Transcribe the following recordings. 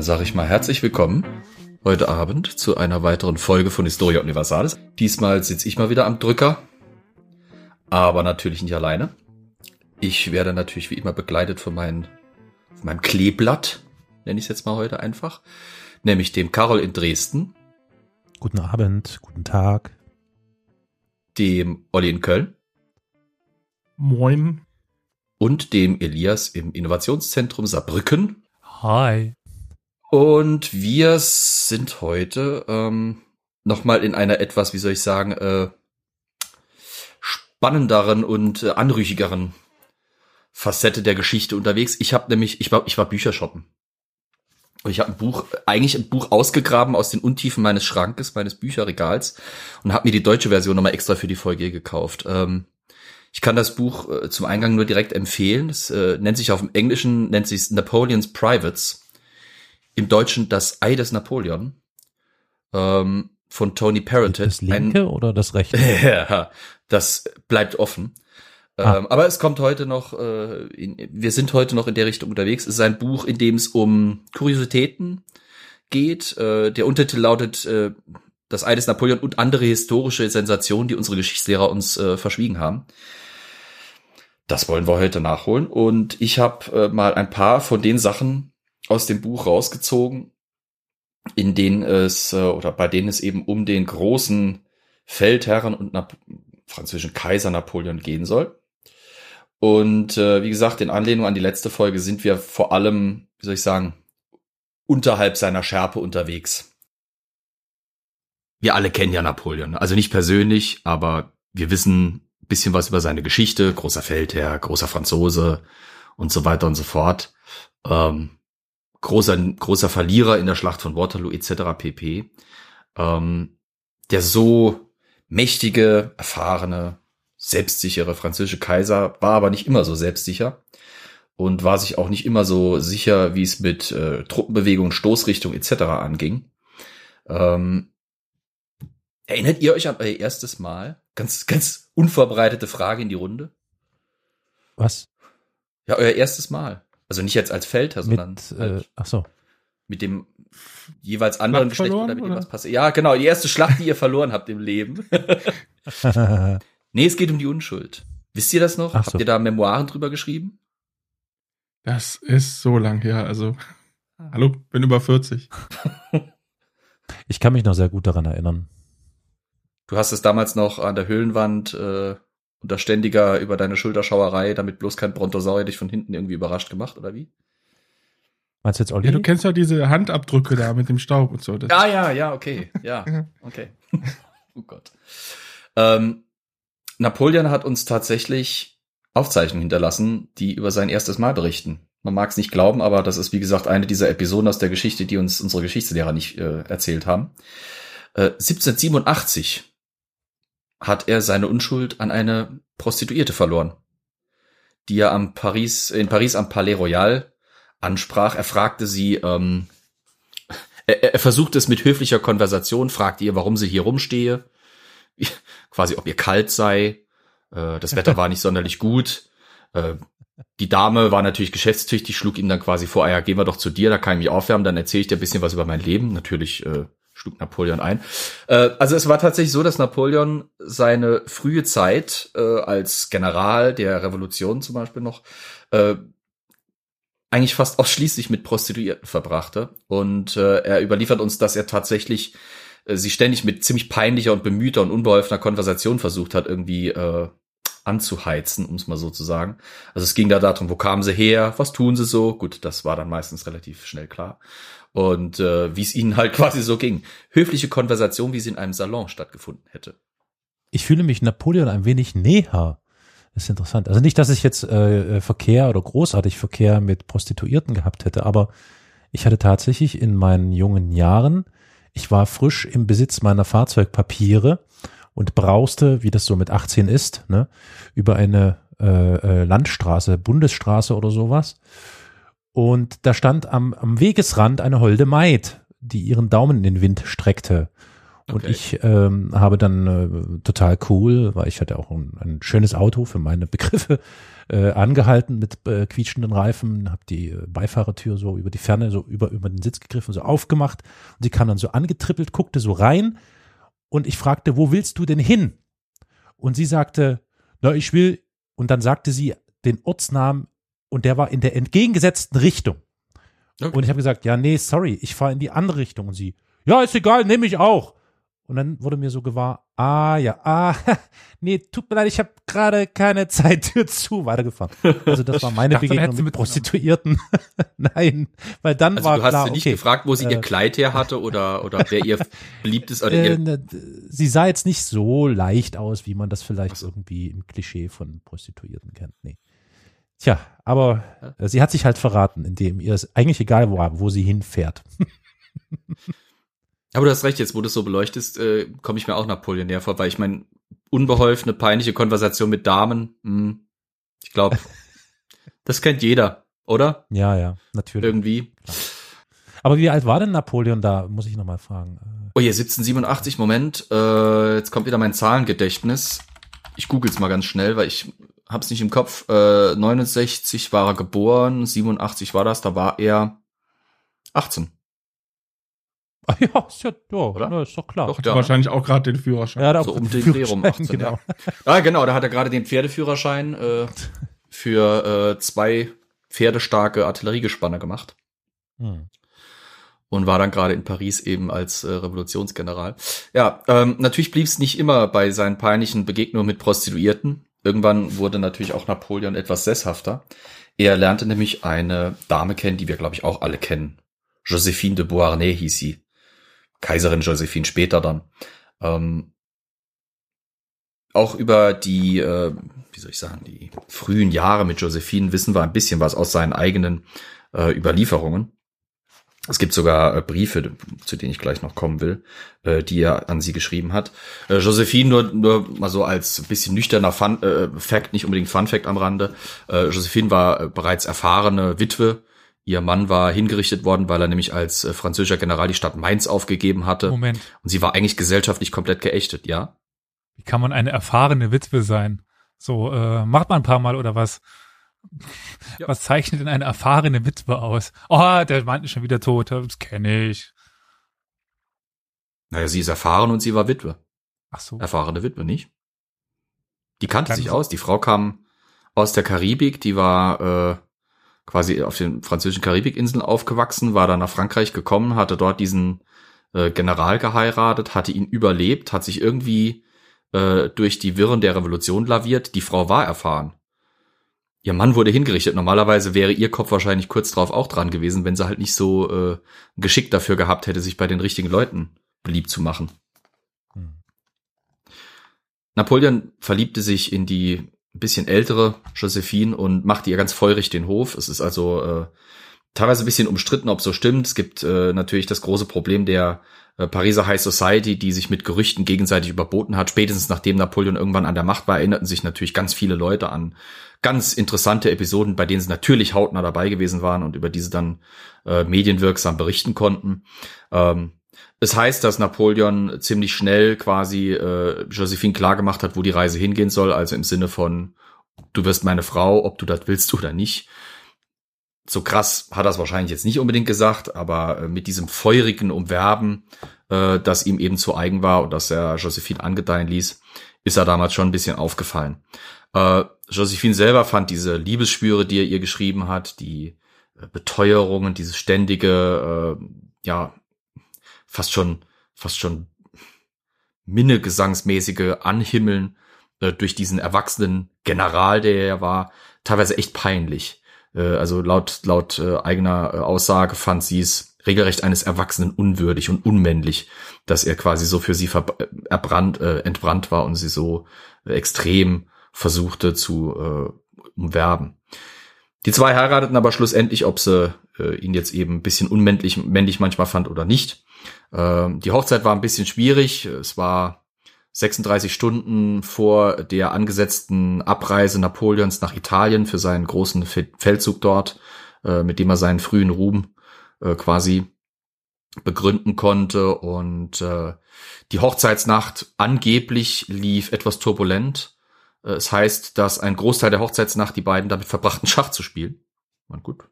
Dann sage ich mal herzlich willkommen heute Abend zu einer weiteren Folge von Historia Universalis. Diesmal sitze ich mal wieder am Drücker, aber natürlich nicht alleine. Ich werde natürlich wie immer begleitet von, mein, von meinem Kleeblatt, nenne ich es jetzt mal heute einfach, nämlich dem Karol in Dresden. Guten Abend, guten Tag. Dem Olli in Köln. Moin. Und dem Elias im Innovationszentrum Saarbrücken. Hi. Und wir sind heute ähm, nochmal in einer etwas, wie soll ich sagen, äh, spannenderen und äh, anrüchigeren Facette der Geschichte unterwegs. Ich habe nämlich, ich war, ich war Bücher shoppen. Und ich habe ein Buch, eigentlich ein Buch ausgegraben aus den Untiefen meines Schrankes, meines Bücherregals und habe mir die deutsche Version nochmal extra für die Folge gekauft. Ähm, ich kann das Buch äh, zum Eingang nur direkt empfehlen. Es äh, nennt sich auf dem Englischen, nennt sich Napoleon's Privates im Deutschen das Ei des Napoleon ähm, von Tony Parrott. Das linke ein, oder das rechte? ja, das bleibt offen. Ah. Ähm, aber es kommt heute noch, äh, in, wir sind heute noch in der Richtung unterwegs. Es ist ein Buch, in dem es um Kuriositäten geht. Äh, der Untertitel lautet äh, Das Ei des Napoleon und andere historische Sensationen, die unsere Geschichtslehrer uns äh, verschwiegen haben. Das wollen wir heute nachholen. Und ich habe äh, mal ein paar von den Sachen aus dem Buch rausgezogen, in denen es äh, oder bei denen es eben um den großen Feldherren und Nap französischen Kaiser Napoleon gehen soll. Und äh, wie gesagt, in Anlehnung an die letzte Folge sind wir vor allem, wie soll ich sagen, unterhalb seiner Schärpe unterwegs. Wir alle kennen ja Napoleon, also nicht persönlich, aber wir wissen ein bisschen was über seine Geschichte, großer Feldherr, großer Franzose und so weiter und so fort. Ähm, großer, großer Verlierer in der Schlacht von Waterloo etc. pp. Ähm, der so mächtige, erfahrene, selbstsichere französische Kaiser war aber nicht immer so selbstsicher und war sich auch nicht immer so sicher, wie es mit äh, Truppenbewegung, Stoßrichtung etc. anging. Ähm, erinnert ihr euch an euer erstes Mal? Ganz, ganz unvorbereitete Frage in die Runde. Was? Ja, euer erstes Mal. Also nicht jetzt als Feldherr, sondern mit, äh, ach so. mit dem jeweils anderen Geschlecht verloren, oder mit dem was passiert. Ja, genau, die erste Schlacht, die ihr verloren habt im Leben. nee, es geht um die Unschuld. Wisst ihr das noch? Ach habt so. ihr da Memoiren drüber geschrieben? Das ist so lang her, also hallo, bin über 40. ich kann mich noch sehr gut daran erinnern. Du hast es damals noch an der Höhlenwand äh, unter ständiger über deine Schulterschauerei, damit bloß kein Brontosaurier dich von hinten irgendwie überrascht gemacht, oder wie? Meinst du jetzt Olli? Ja, du kennst ja diese Handabdrücke da mit dem Staub und so. Das ah, ja, ja, okay. Ja, okay. oh Gott. Ähm, Napoleon hat uns tatsächlich Aufzeichnungen hinterlassen, die über sein erstes Mal berichten. Man mag es nicht glauben, aber das ist, wie gesagt, eine dieser Episoden aus der Geschichte, die uns unsere Geschichtslehrer nicht äh, erzählt haben. Äh, 1787 hat er seine Unschuld an eine Prostituierte verloren, die er am Paris, in Paris am Palais Royal ansprach. Er fragte sie, ähm, er, er versuchte es mit höflicher Konversation, fragte ihr, warum sie hier rumstehe, quasi ob ihr kalt sei. Äh, das Wetter war nicht sonderlich gut. Äh, die Dame war natürlich geschäftstüchtig, schlug ihm dann quasi vor, ah ja, gehen wir doch zu dir, da kann ich mich aufwärmen, dann erzähle ich dir ein bisschen was über mein Leben. Natürlich äh, schlug Napoleon ein. Äh, also es war tatsächlich so, dass Napoleon seine frühe Zeit äh, als General der Revolution zum Beispiel noch äh, eigentlich fast ausschließlich mit Prostituierten verbrachte. Und äh, er überliefert uns, dass er tatsächlich äh, sie ständig mit ziemlich peinlicher und bemühter und unbeholfener Konversation versucht hat, irgendwie äh, anzuheizen, um es mal so zu sagen. Also es ging da darum, wo kamen sie her, was tun sie so? Gut, das war dann meistens relativ schnell klar und äh, wie es ihnen halt quasi so ging. Höfliche Konversation, wie sie in einem Salon stattgefunden hätte. Ich fühle mich Napoleon ein wenig näher. Das ist interessant. Also nicht, dass ich jetzt äh, äh, Verkehr oder großartig Verkehr mit Prostituierten gehabt hätte, aber ich hatte tatsächlich in meinen jungen Jahren, ich war frisch im Besitz meiner Fahrzeugpapiere und brauste, wie das so mit 18 ist, ne, über eine äh, äh, Landstraße, Bundesstraße oder sowas und da stand am, am Wegesrand eine holde Maid, die ihren Daumen in den Wind streckte. Und ich ähm, habe dann äh, total cool, weil ich hatte auch ein, ein schönes Auto für meine Begriffe, äh, angehalten mit äh, quietschenden Reifen, habe die äh, Beifahrertür so über die Ferne, so über, über den Sitz gegriffen, so aufgemacht. Und sie kam dann so angetrippelt, guckte so rein und ich fragte, wo willst du denn hin? Und sie sagte, na, ich will, und dann sagte sie den Ortsnamen und der war in der entgegengesetzten Richtung. Okay. Und ich habe gesagt, ja, nee, sorry, ich fahre in die andere Richtung. Und sie, ja, ist egal, nehme ich auch. Und dann wurde mir so gewahr, ah ja, ah, nee, tut mir leid, ich habe gerade keine Zeit, Tür zu, weitergefahren. Also das war meine dachte, Begegnung mit Prostituierten. Nein, weil dann also war du hast klar, sie nicht okay, gefragt, wo sie äh, ihr Kleid her hatte oder, oder wer ihr beliebtes oder äh, ihr Sie sah jetzt nicht so leicht aus, wie man das vielleicht so. irgendwie im Klischee von Prostituierten kennt. Nee. Tja, aber ja. sie hat sich halt verraten, indem ihr es eigentlich egal war, wo sie hinfährt. Aber du hast recht, jetzt wo du es so beleuchtest, äh, komme ich mir auch Napoleon näher vor, weil ich meine, unbeholfene, peinliche Konversation mit Damen, mh, hm, ich glaube, das kennt jeder, oder? Ja, ja, natürlich. Irgendwie. Klar. Aber wie alt war denn Napoleon da, muss ich nochmal fragen. Äh, oh, hier 1787, Moment. Äh, jetzt kommt wieder mein Zahlengedächtnis. Ich google's mal ganz schnell, weil ich hab's nicht im Kopf. Äh, 69 war er geboren, 87 war das, da war er 18. Ah ja, ist ja, ja Oder? ist doch klar. Doch, ja. Wahrscheinlich auch gerade den Führerschein. Ja, so um den Dreh rum 18, genau. Ja. Ah, genau, da hat er gerade den Pferdeführerschein äh, für äh, zwei pferdestarke Artilleriegespanne gemacht. Hm. Und war dann gerade in Paris eben als äh, Revolutionsgeneral. Ja, ähm, natürlich blieb es nicht immer bei seinen peinlichen Begegnungen mit Prostituierten. Irgendwann wurde natürlich auch Napoleon etwas sesshafter. Er lernte nämlich eine Dame kennen, die wir, glaube ich, auch alle kennen. Josephine de Beauharnais hieß sie. Kaiserin Josephine später dann. Ähm, auch über die, äh, wie soll ich sagen, die frühen Jahre mit Josephine wissen wir ein bisschen was aus seinen eigenen äh, Überlieferungen. Es gibt sogar äh, Briefe, zu denen ich gleich noch kommen will, äh, die er an sie geschrieben hat. Äh, Josephine nur, nur mal so als bisschen nüchterner Fun, äh, Fact, nicht unbedingt Fun Fact am Rande. Äh, Josephine war äh, bereits erfahrene Witwe Ihr Mann war hingerichtet worden, weil er nämlich als äh, französischer General die Stadt Mainz aufgegeben hatte. Moment. Und sie war eigentlich gesellschaftlich komplett geächtet, ja? Wie kann man eine erfahrene Witwe sein? So, äh, macht man ein paar Mal oder was? Ja. Was zeichnet denn eine erfahrene Witwe aus? Oh, der Mann ist schon wieder tot, das kenne ich. Naja, sie ist erfahren und sie war Witwe. Ach so. Erfahrene Witwe, nicht? Die kannte sich aus. Die Frau kam aus der Karibik, die war äh, quasi auf den französischen Karibikinseln aufgewachsen, war dann nach Frankreich gekommen, hatte dort diesen äh, General geheiratet, hatte ihn überlebt, hat sich irgendwie äh, durch die Wirren der Revolution laviert. Die Frau war erfahren. Ihr Mann wurde hingerichtet. Normalerweise wäre ihr Kopf wahrscheinlich kurz drauf auch dran gewesen, wenn sie halt nicht so äh, geschickt dafür gehabt hätte, sich bei den richtigen Leuten beliebt zu machen. Hm. Napoleon verliebte sich in die ein bisschen ältere Josephine und macht ihr ganz feurig den Hof. Es ist also äh, teilweise ein bisschen umstritten, ob so stimmt. Es gibt äh, natürlich das große Problem der äh, Pariser High Society, die sich mit Gerüchten gegenseitig überboten hat. Spätestens nachdem Napoleon irgendwann an der Macht war, erinnerten sich natürlich ganz viele Leute an ganz interessante Episoden, bei denen sie natürlich hautnah dabei gewesen waren und über diese dann äh, medienwirksam berichten konnten. Ähm, es heißt, dass Napoleon ziemlich schnell quasi äh, Josephine klargemacht hat, wo die Reise hingehen soll, also im Sinne von, du wirst meine Frau, ob du das willst oder nicht. So krass hat er es wahrscheinlich jetzt nicht unbedingt gesagt, aber äh, mit diesem feurigen Umwerben, äh, das ihm eben zu eigen war und das er Josephine angedeihen ließ, ist er damals schon ein bisschen aufgefallen. Äh, Josephine selber fand diese Liebesspüre, die er ihr geschrieben hat, die äh, Beteuerungen, dieses ständige, äh, ja, fast schon, fast schon minnegesangsmäßige Anhimmeln äh, durch diesen erwachsenen General, der er war, teilweise echt peinlich. Äh, also laut, laut äh, eigener äh, Aussage fand sie es regelrecht eines Erwachsenen unwürdig und unmännlich, dass er quasi so für sie äh, erbrannt, äh, entbrannt war und sie so äh, extrem versuchte zu äh, umwerben. Die zwei heirateten aber schlussendlich, ob sie ihn jetzt eben ein bisschen unmännlich männlich manchmal fand oder nicht. Ähm, die Hochzeit war ein bisschen schwierig. Es war 36 Stunden vor der angesetzten Abreise Napoleons nach Italien für seinen großen Feldzug dort, äh, mit dem er seinen frühen Ruhm äh, quasi begründen konnte und äh, die Hochzeitsnacht angeblich lief etwas turbulent. Es heißt, dass ein Großteil der Hochzeitsnacht die beiden damit verbrachten, Schach zu spielen. Man gut,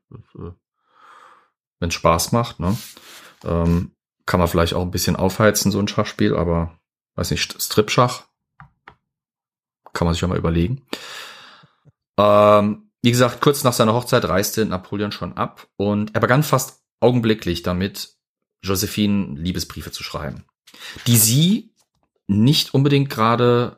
wenn Spaß macht, ne? Ähm, kann man vielleicht auch ein bisschen aufheizen, so ein Schachspiel, aber weiß nicht, Strip-Schach kann man sich ja mal überlegen. Ähm, wie gesagt, kurz nach seiner Hochzeit reiste Napoleon schon ab und er begann fast augenblicklich damit, Josephine Liebesbriefe zu schreiben, die sie nicht unbedingt gerade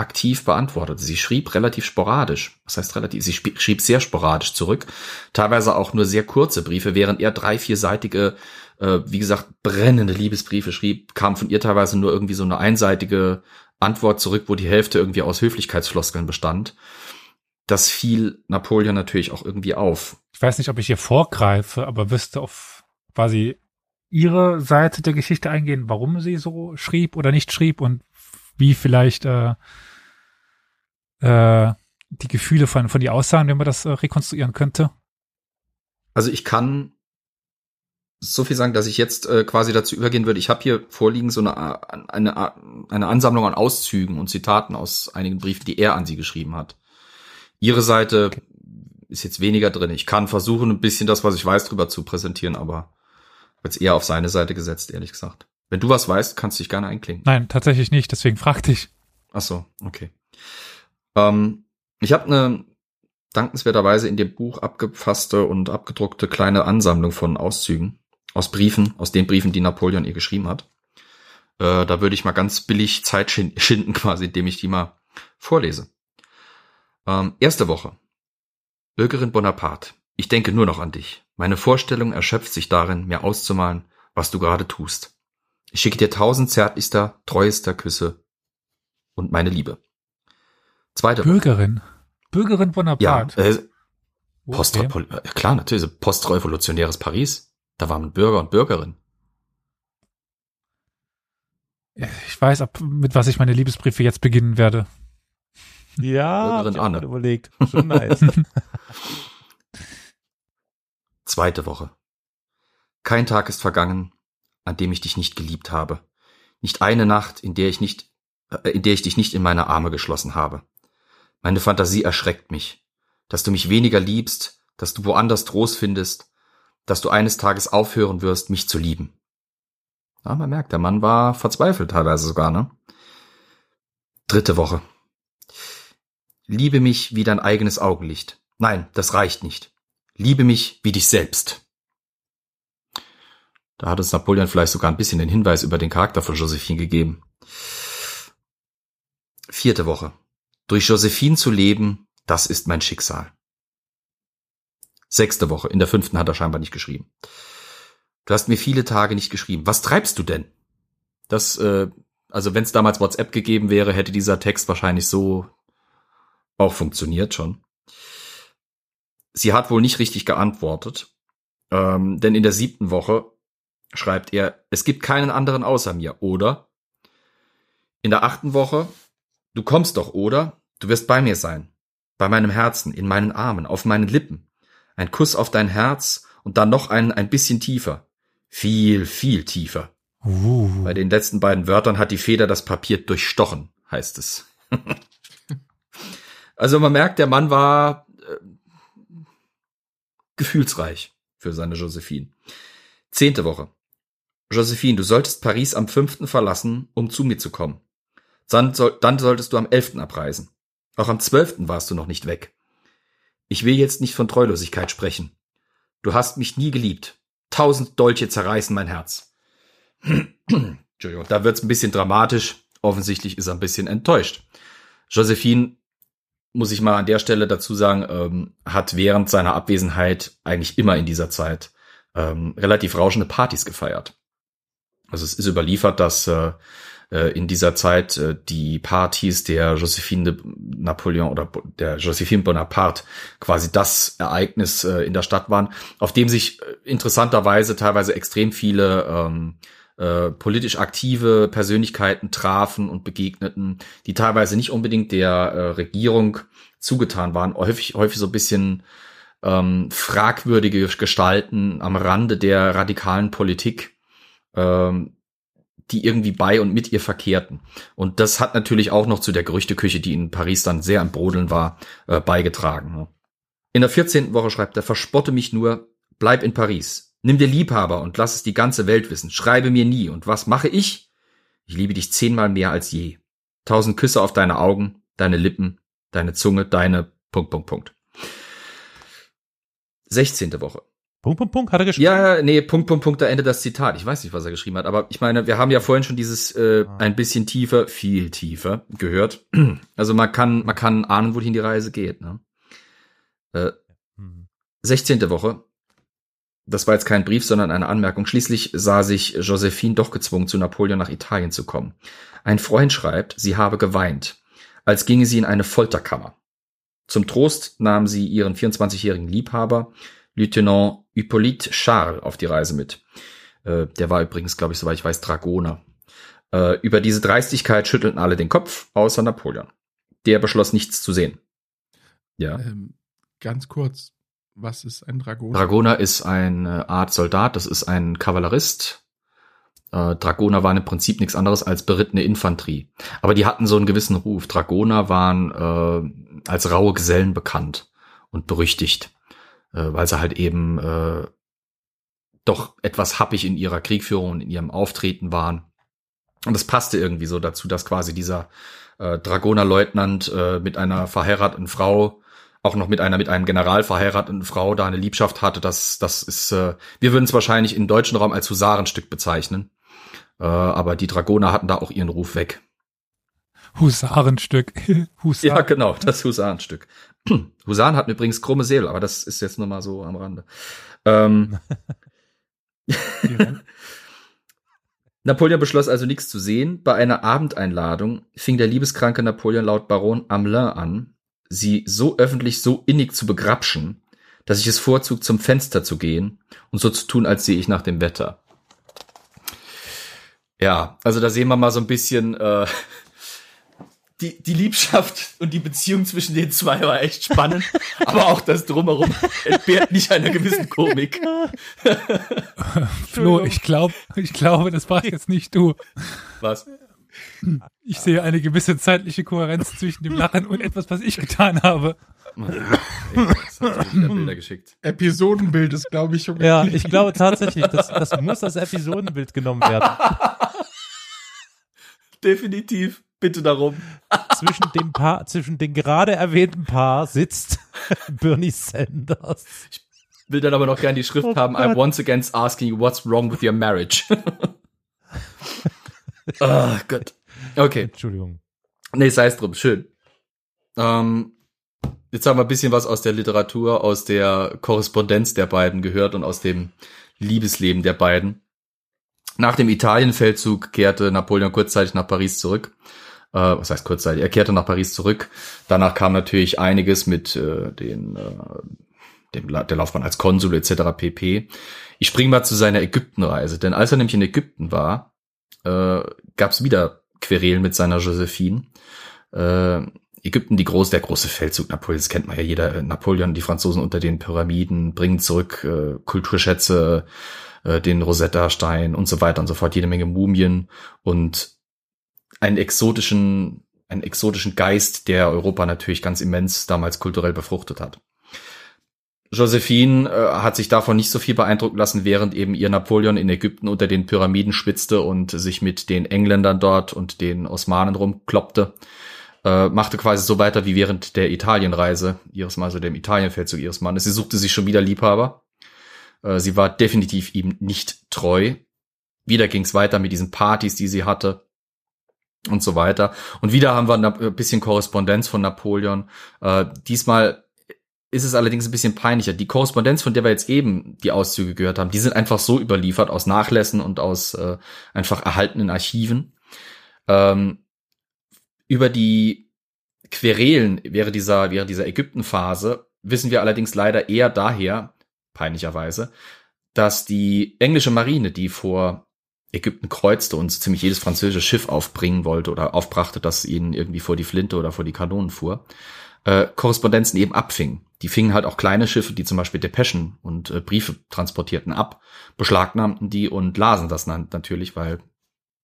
aktiv beantwortete. Sie schrieb relativ sporadisch. Was heißt relativ? Sie schrieb sehr sporadisch zurück. Teilweise auch nur sehr kurze Briefe, während er drei, vierseitige, äh, wie gesagt, brennende Liebesbriefe schrieb, kam von ihr teilweise nur irgendwie so eine einseitige Antwort zurück, wo die Hälfte irgendwie aus Höflichkeitsfloskeln bestand. Das fiel Napoleon natürlich auch irgendwie auf. Ich weiß nicht, ob ich hier vorgreife, aber wüsste auf quasi ihre Seite der Geschichte eingehen, warum sie so schrieb oder nicht schrieb und wie vielleicht äh, äh, die Gefühle von, von die aussahen, wenn man das äh, rekonstruieren könnte? Also ich kann so viel sagen, dass ich jetzt äh, quasi dazu übergehen würde. Ich habe hier vorliegen so eine, eine, eine Ansammlung an Auszügen und Zitaten aus einigen Briefen, die er an sie geschrieben hat. Ihre Seite ist jetzt weniger drin. Ich kann versuchen, ein bisschen das, was ich weiß, drüber zu präsentieren, aber jetzt eher auf seine Seite gesetzt, ehrlich gesagt. Wenn du was weißt, kannst du dich gerne einklinken. Nein, tatsächlich nicht, deswegen fragte ich. Ach so, okay. Ähm, ich habe eine dankenswerterweise in dem Buch abgefasste und abgedruckte kleine Ansammlung von Auszügen aus Briefen, aus den Briefen, die Napoleon ihr geschrieben hat. Äh, da würde ich mal ganz billig Zeit schinden, quasi, indem ich die mal vorlese. Ähm, erste Woche. Bürgerin Bonaparte, ich denke nur noch an dich. Meine Vorstellung erschöpft sich darin, mir auszumalen, was du gerade tust. Ich schicke dir tausend zärtlichster, treuester Küsse und meine Liebe. Zweite Bürgerin. Bürgerin Bonaparte. Ja, äh, Post okay. klar, natürlich, postrevolutionäres Paris. Da waren Bürger und Bürgerin. Ich weiß, ab, mit was ich meine Liebesbriefe jetzt beginnen werde. Ja, Bürgerin Anne. überlegt. Schon nice. Zweite Woche. Kein Tag ist vergangen, an dem ich dich nicht geliebt habe. Nicht eine Nacht, in der ich nicht, äh, in der ich dich nicht in meine Arme geschlossen habe. Meine Fantasie erschreckt mich, dass du mich weniger liebst, dass du woanders Trost findest, dass du eines Tages aufhören wirst, mich zu lieben. Ja, man merkt, der Mann war verzweifelt teilweise sogar, ne? Dritte Woche. Liebe mich wie dein eigenes Augenlicht. Nein, das reicht nicht. Liebe mich wie dich selbst. Da hat uns Napoleon vielleicht sogar ein bisschen den Hinweis über den Charakter von Josephine gegeben. Vierte Woche. Durch Josephine zu leben, das ist mein Schicksal. Sechste Woche. In der fünften hat er scheinbar nicht geschrieben. Du hast mir viele Tage nicht geschrieben. Was treibst du denn? Das, äh, also wenn es damals WhatsApp gegeben wäre, hätte dieser Text wahrscheinlich so auch funktioniert schon. Sie hat wohl nicht richtig geantwortet, ähm, denn in der siebten Woche schreibt er, es gibt keinen anderen außer mir, oder? In der achten Woche, du kommst doch, oder? Du wirst bei mir sein. Bei meinem Herzen, in meinen Armen, auf meinen Lippen. Ein Kuss auf dein Herz und dann noch einen ein bisschen tiefer. Viel, viel tiefer. Uh. Bei den letzten beiden Wörtern hat die Feder das Papier durchstochen, heißt es. also man merkt, der Mann war äh, gefühlsreich für seine Josephine. Zehnte Woche. Josephine, du solltest Paris am fünften verlassen, um zu mir zu kommen. Dann, soll, dann solltest du am elften abreisen. Auch am zwölften warst du noch nicht weg. Ich will jetzt nicht von Treulosigkeit sprechen. Du hast mich nie geliebt. Tausend Dolche zerreißen mein Herz. Entschuldigung, da wird's ein bisschen dramatisch. Offensichtlich ist er ein bisschen enttäuscht. Josephine, muss ich mal an der Stelle dazu sagen, ähm, hat während seiner Abwesenheit eigentlich immer in dieser Zeit ähm, relativ rauschende Partys gefeiert. Also es ist überliefert, dass äh, äh, in dieser Zeit äh, die Partys der Josephine de Napoleon oder der Josephine Bonaparte quasi das Ereignis äh, in der Stadt waren, auf dem sich interessanterweise teilweise extrem viele ähm, äh, politisch aktive Persönlichkeiten trafen und begegneten, die teilweise nicht unbedingt der äh, Regierung zugetan waren, häufig, häufig so ein bisschen ähm, fragwürdige Gestalten am Rande der radikalen Politik ähm, die irgendwie bei und mit ihr verkehrten. Und das hat natürlich auch noch zu der Gerüchteküche, die in Paris dann sehr am Brodeln war, äh, beigetragen. Ne? In der 14. Woche schreibt er, verspotte mich nur, bleib in Paris. Nimm dir Liebhaber und lass es die ganze Welt wissen. Schreibe mir nie. Und was mache ich? Ich liebe dich zehnmal mehr als je. Tausend Küsse auf deine Augen, deine Lippen, deine Zunge, deine Punkt, Punkt, Punkt. 16. Woche. Punkt, Punkt, Punkt, hat er geschrieben? Ja, nee, Punkt, Punkt, Punkt, da endet das Zitat. Ich weiß nicht, was er geschrieben hat, aber ich meine, wir haben ja vorhin schon dieses äh, Ah. ein bisschen tiefer, viel tiefer gehört. Also man kann, man kann ahnen, wohin die Reise geht. Ne? Äh, Hm. 16. Woche. Das war jetzt kein Brief, sondern eine Anmerkung. Schließlich sah sich Josephine doch gezwungen, zu Napoleon nach Italien zu kommen. Ein Freund schreibt, sie habe geweint, als ginge sie in eine Folterkammer. Zum Trost nahm sie ihren 24-jährigen Liebhaber, Lieutenant Hippolyte Charles, auf die Reise mit. Äh, der war übrigens, glaube ich, soweit ich weiß, Dragoner. Äh, über diese Dreistigkeit schüttelten alle den Kopf, außer Napoleon. Der beschloss nichts zu sehen. Ja. Ähm, ganz kurz, was ist ein Dragoner? Dragoner ist eine Art Soldat, das ist ein Kavallerist. Äh, Dragoner waren im Prinzip nichts anderes als berittene Infanterie. Aber die hatten so einen gewissen Ruf. Dragoner waren äh, als raue Gesellen bekannt und berüchtigt, äh, weil sie halt eben äh, doch etwas happig in ihrer Kriegführung und in ihrem Auftreten waren. Und das passte irgendwie so dazu, dass quasi dieser äh, Dragonerleutnant äh, mit einer verheirateten Frau auch noch mit einer mit einem General verheirateten Frau da eine Liebschaft hatte, das das ist äh, wir würden es wahrscheinlich im deutschen Raum als Husarenstück bezeichnen. Äh, aber die Dragoner hatten da auch ihren Ruf weg. Husarenstück. Husaren. Ja, genau, das Husarenstück. Husaren hatten übrigens krumme Seele, aber das ist jetzt nur mal so am Rande. Ähm, Napoleon beschloss also nichts zu sehen. Bei einer Abendeinladung fing der liebeskranke Napoleon laut Baron Amelin an, sie so öffentlich, so innig zu begrapschen, dass ich es vorzog, zum Fenster zu gehen und so zu tun, als sehe ich nach dem Wetter. Ja, also da sehen wir mal so ein bisschen äh, die, die Liebschaft und die Beziehung zwischen den zwei war echt spannend, aber auch das Drumherum entbehrt nicht einer gewissen Komik. Flo, ich glaube, ich glaube, das war jetzt nicht du. Was? Ich sehe eine gewisse zeitliche Kohärenz zwischen dem Lachen und etwas, was ich getan habe. Das hat sich wieder Bilder geschickt. Episodenbild ist, glaube ich, schon. Ja, ich glaube tatsächlich, das, das muss als Episodenbild genommen werden. Definitiv. Bitte darum. Zwischen dem Paar, zwischen dem gerade erwähnten Paar sitzt Bernie Sanders. Will dann aber noch gerne die Schrift Oh haben. Gott. I'm once again asking you what's wrong with your marriage. oh Gott. Okay. Entschuldigung. Nee, sei es drum. Schön. Ähm, jetzt haben wir ein bisschen was aus der Literatur, aus der Korrespondenz der beiden gehört und aus dem Liebesleben der beiden. Nach dem Italienfeldzug kehrte Napoleon kurzzeitig nach Paris zurück. Äh, was heißt kurzzeitig? Er kehrte nach Paris zurück. Danach kam natürlich einiges mit äh, den, äh, dem, La der Laufbahn als Konsul etc. pp. Ich springe mal zu seiner Ägyptenreise, denn als er nämlich in Ägypten war, äh, gab es wieder Querelen mit seiner Josephine. Äh, Ägypten, die groß, der große Feldzug Napoleons, kennt man ja jeder. Äh, Napoleon, die Franzosen unter den Pyramiden, bringen zurück äh, Kulturschätze, äh, den Rosetta-Stein und so weiter und so fort, jede Menge Mumien und einen exotischen, einen exotischen Geist, der Europa natürlich ganz immens damals kulturell befruchtet hat. Josephine äh, hat sich davon nicht so viel beeindrucken lassen, während eben ihr Napoleon in Ägypten unter den Pyramiden schwitzte und sich mit den Engländern dort und den Osmanen rumkloppte. Äh, machte quasi so weiter wie während der Italienreise ihres Mannes, also dem Italienfeldzug ihres Mannes. Sie suchte sich schon wieder Liebhaber. Äh, sie war definitiv ihm nicht treu. Wieder ging's weiter mit diesen Partys, die sie hatte und so weiter. Und wieder haben wir ein bisschen Korrespondenz von Napoleon. Äh, diesmal ist es allerdings ein bisschen peinlicher. Die Korrespondenz, von der wir jetzt eben die Auszüge gehört haben, die sind einfach so überliefert aus Nachlässen und aus äh, einfach erhaltenen Archiven. Ähm, über die Querelen während dieser, während dieser Ägyptenphase wissen wir allerdings leider eher daher, peinlicherweise, dass die englische Marine, die vor Ägypten kreuzte und ziemlich jedes französische Schiff aufbringen wollte oder aufbrachte, das ihnen irgendwie vor die Flinte oder vor die Kanonen fuhr, äh, Korrespondenzen eben abfing. Die fingen halt auch kleine Schiffe, die zum Beispiel Depeschen und äh, Briefe transportierten ab, beschlagnahmten die und lasen das natürlich, weil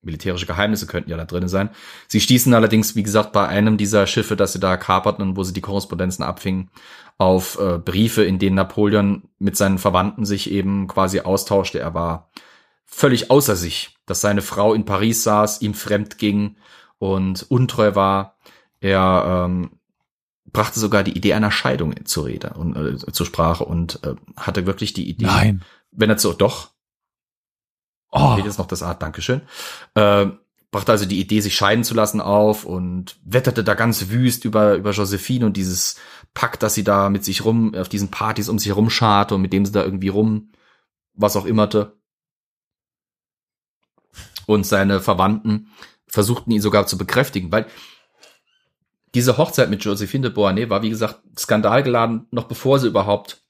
militärische Geheimnisse könnten ja da drin sein. Sie stießen allerdings, wie gesagt, bei einem dieser Schiffe, das sie da kaperten und wo sie die Korrespondenzen abfingen, auf äh, Briefe, in denen Napoleon mit seinen Verwandten sich eben quasi austauschte. Er war völlig außer sich, dass seine Frau in Paris saß, ihm fremd ging und untreu war. Er ähm, brachte sogar die Idee einer Scheidung zur Rede und äh, zur Sprache und äh, hatte wirklich die Idee, Nein. wenn er so doch Oh, fehlt jetzt noch das Art, Dankeschön. Äh, brachte also die Idee, sich scheiden zu lassen auf und wetterte da ganz wüst über, über Josephine und dieses Pack, das sie da mit sich rum, auf diesen Partys um sich herum scharte und mit dem sie da irgendwie rum, was auch immerte. Und seine Verwandten versuchten ihn sogar zu bekräftigen, weil diese Hochzeit mit Josephine de Beauharnais war, wie gesagt, skandalgeladen, noch bevor sie überhaupt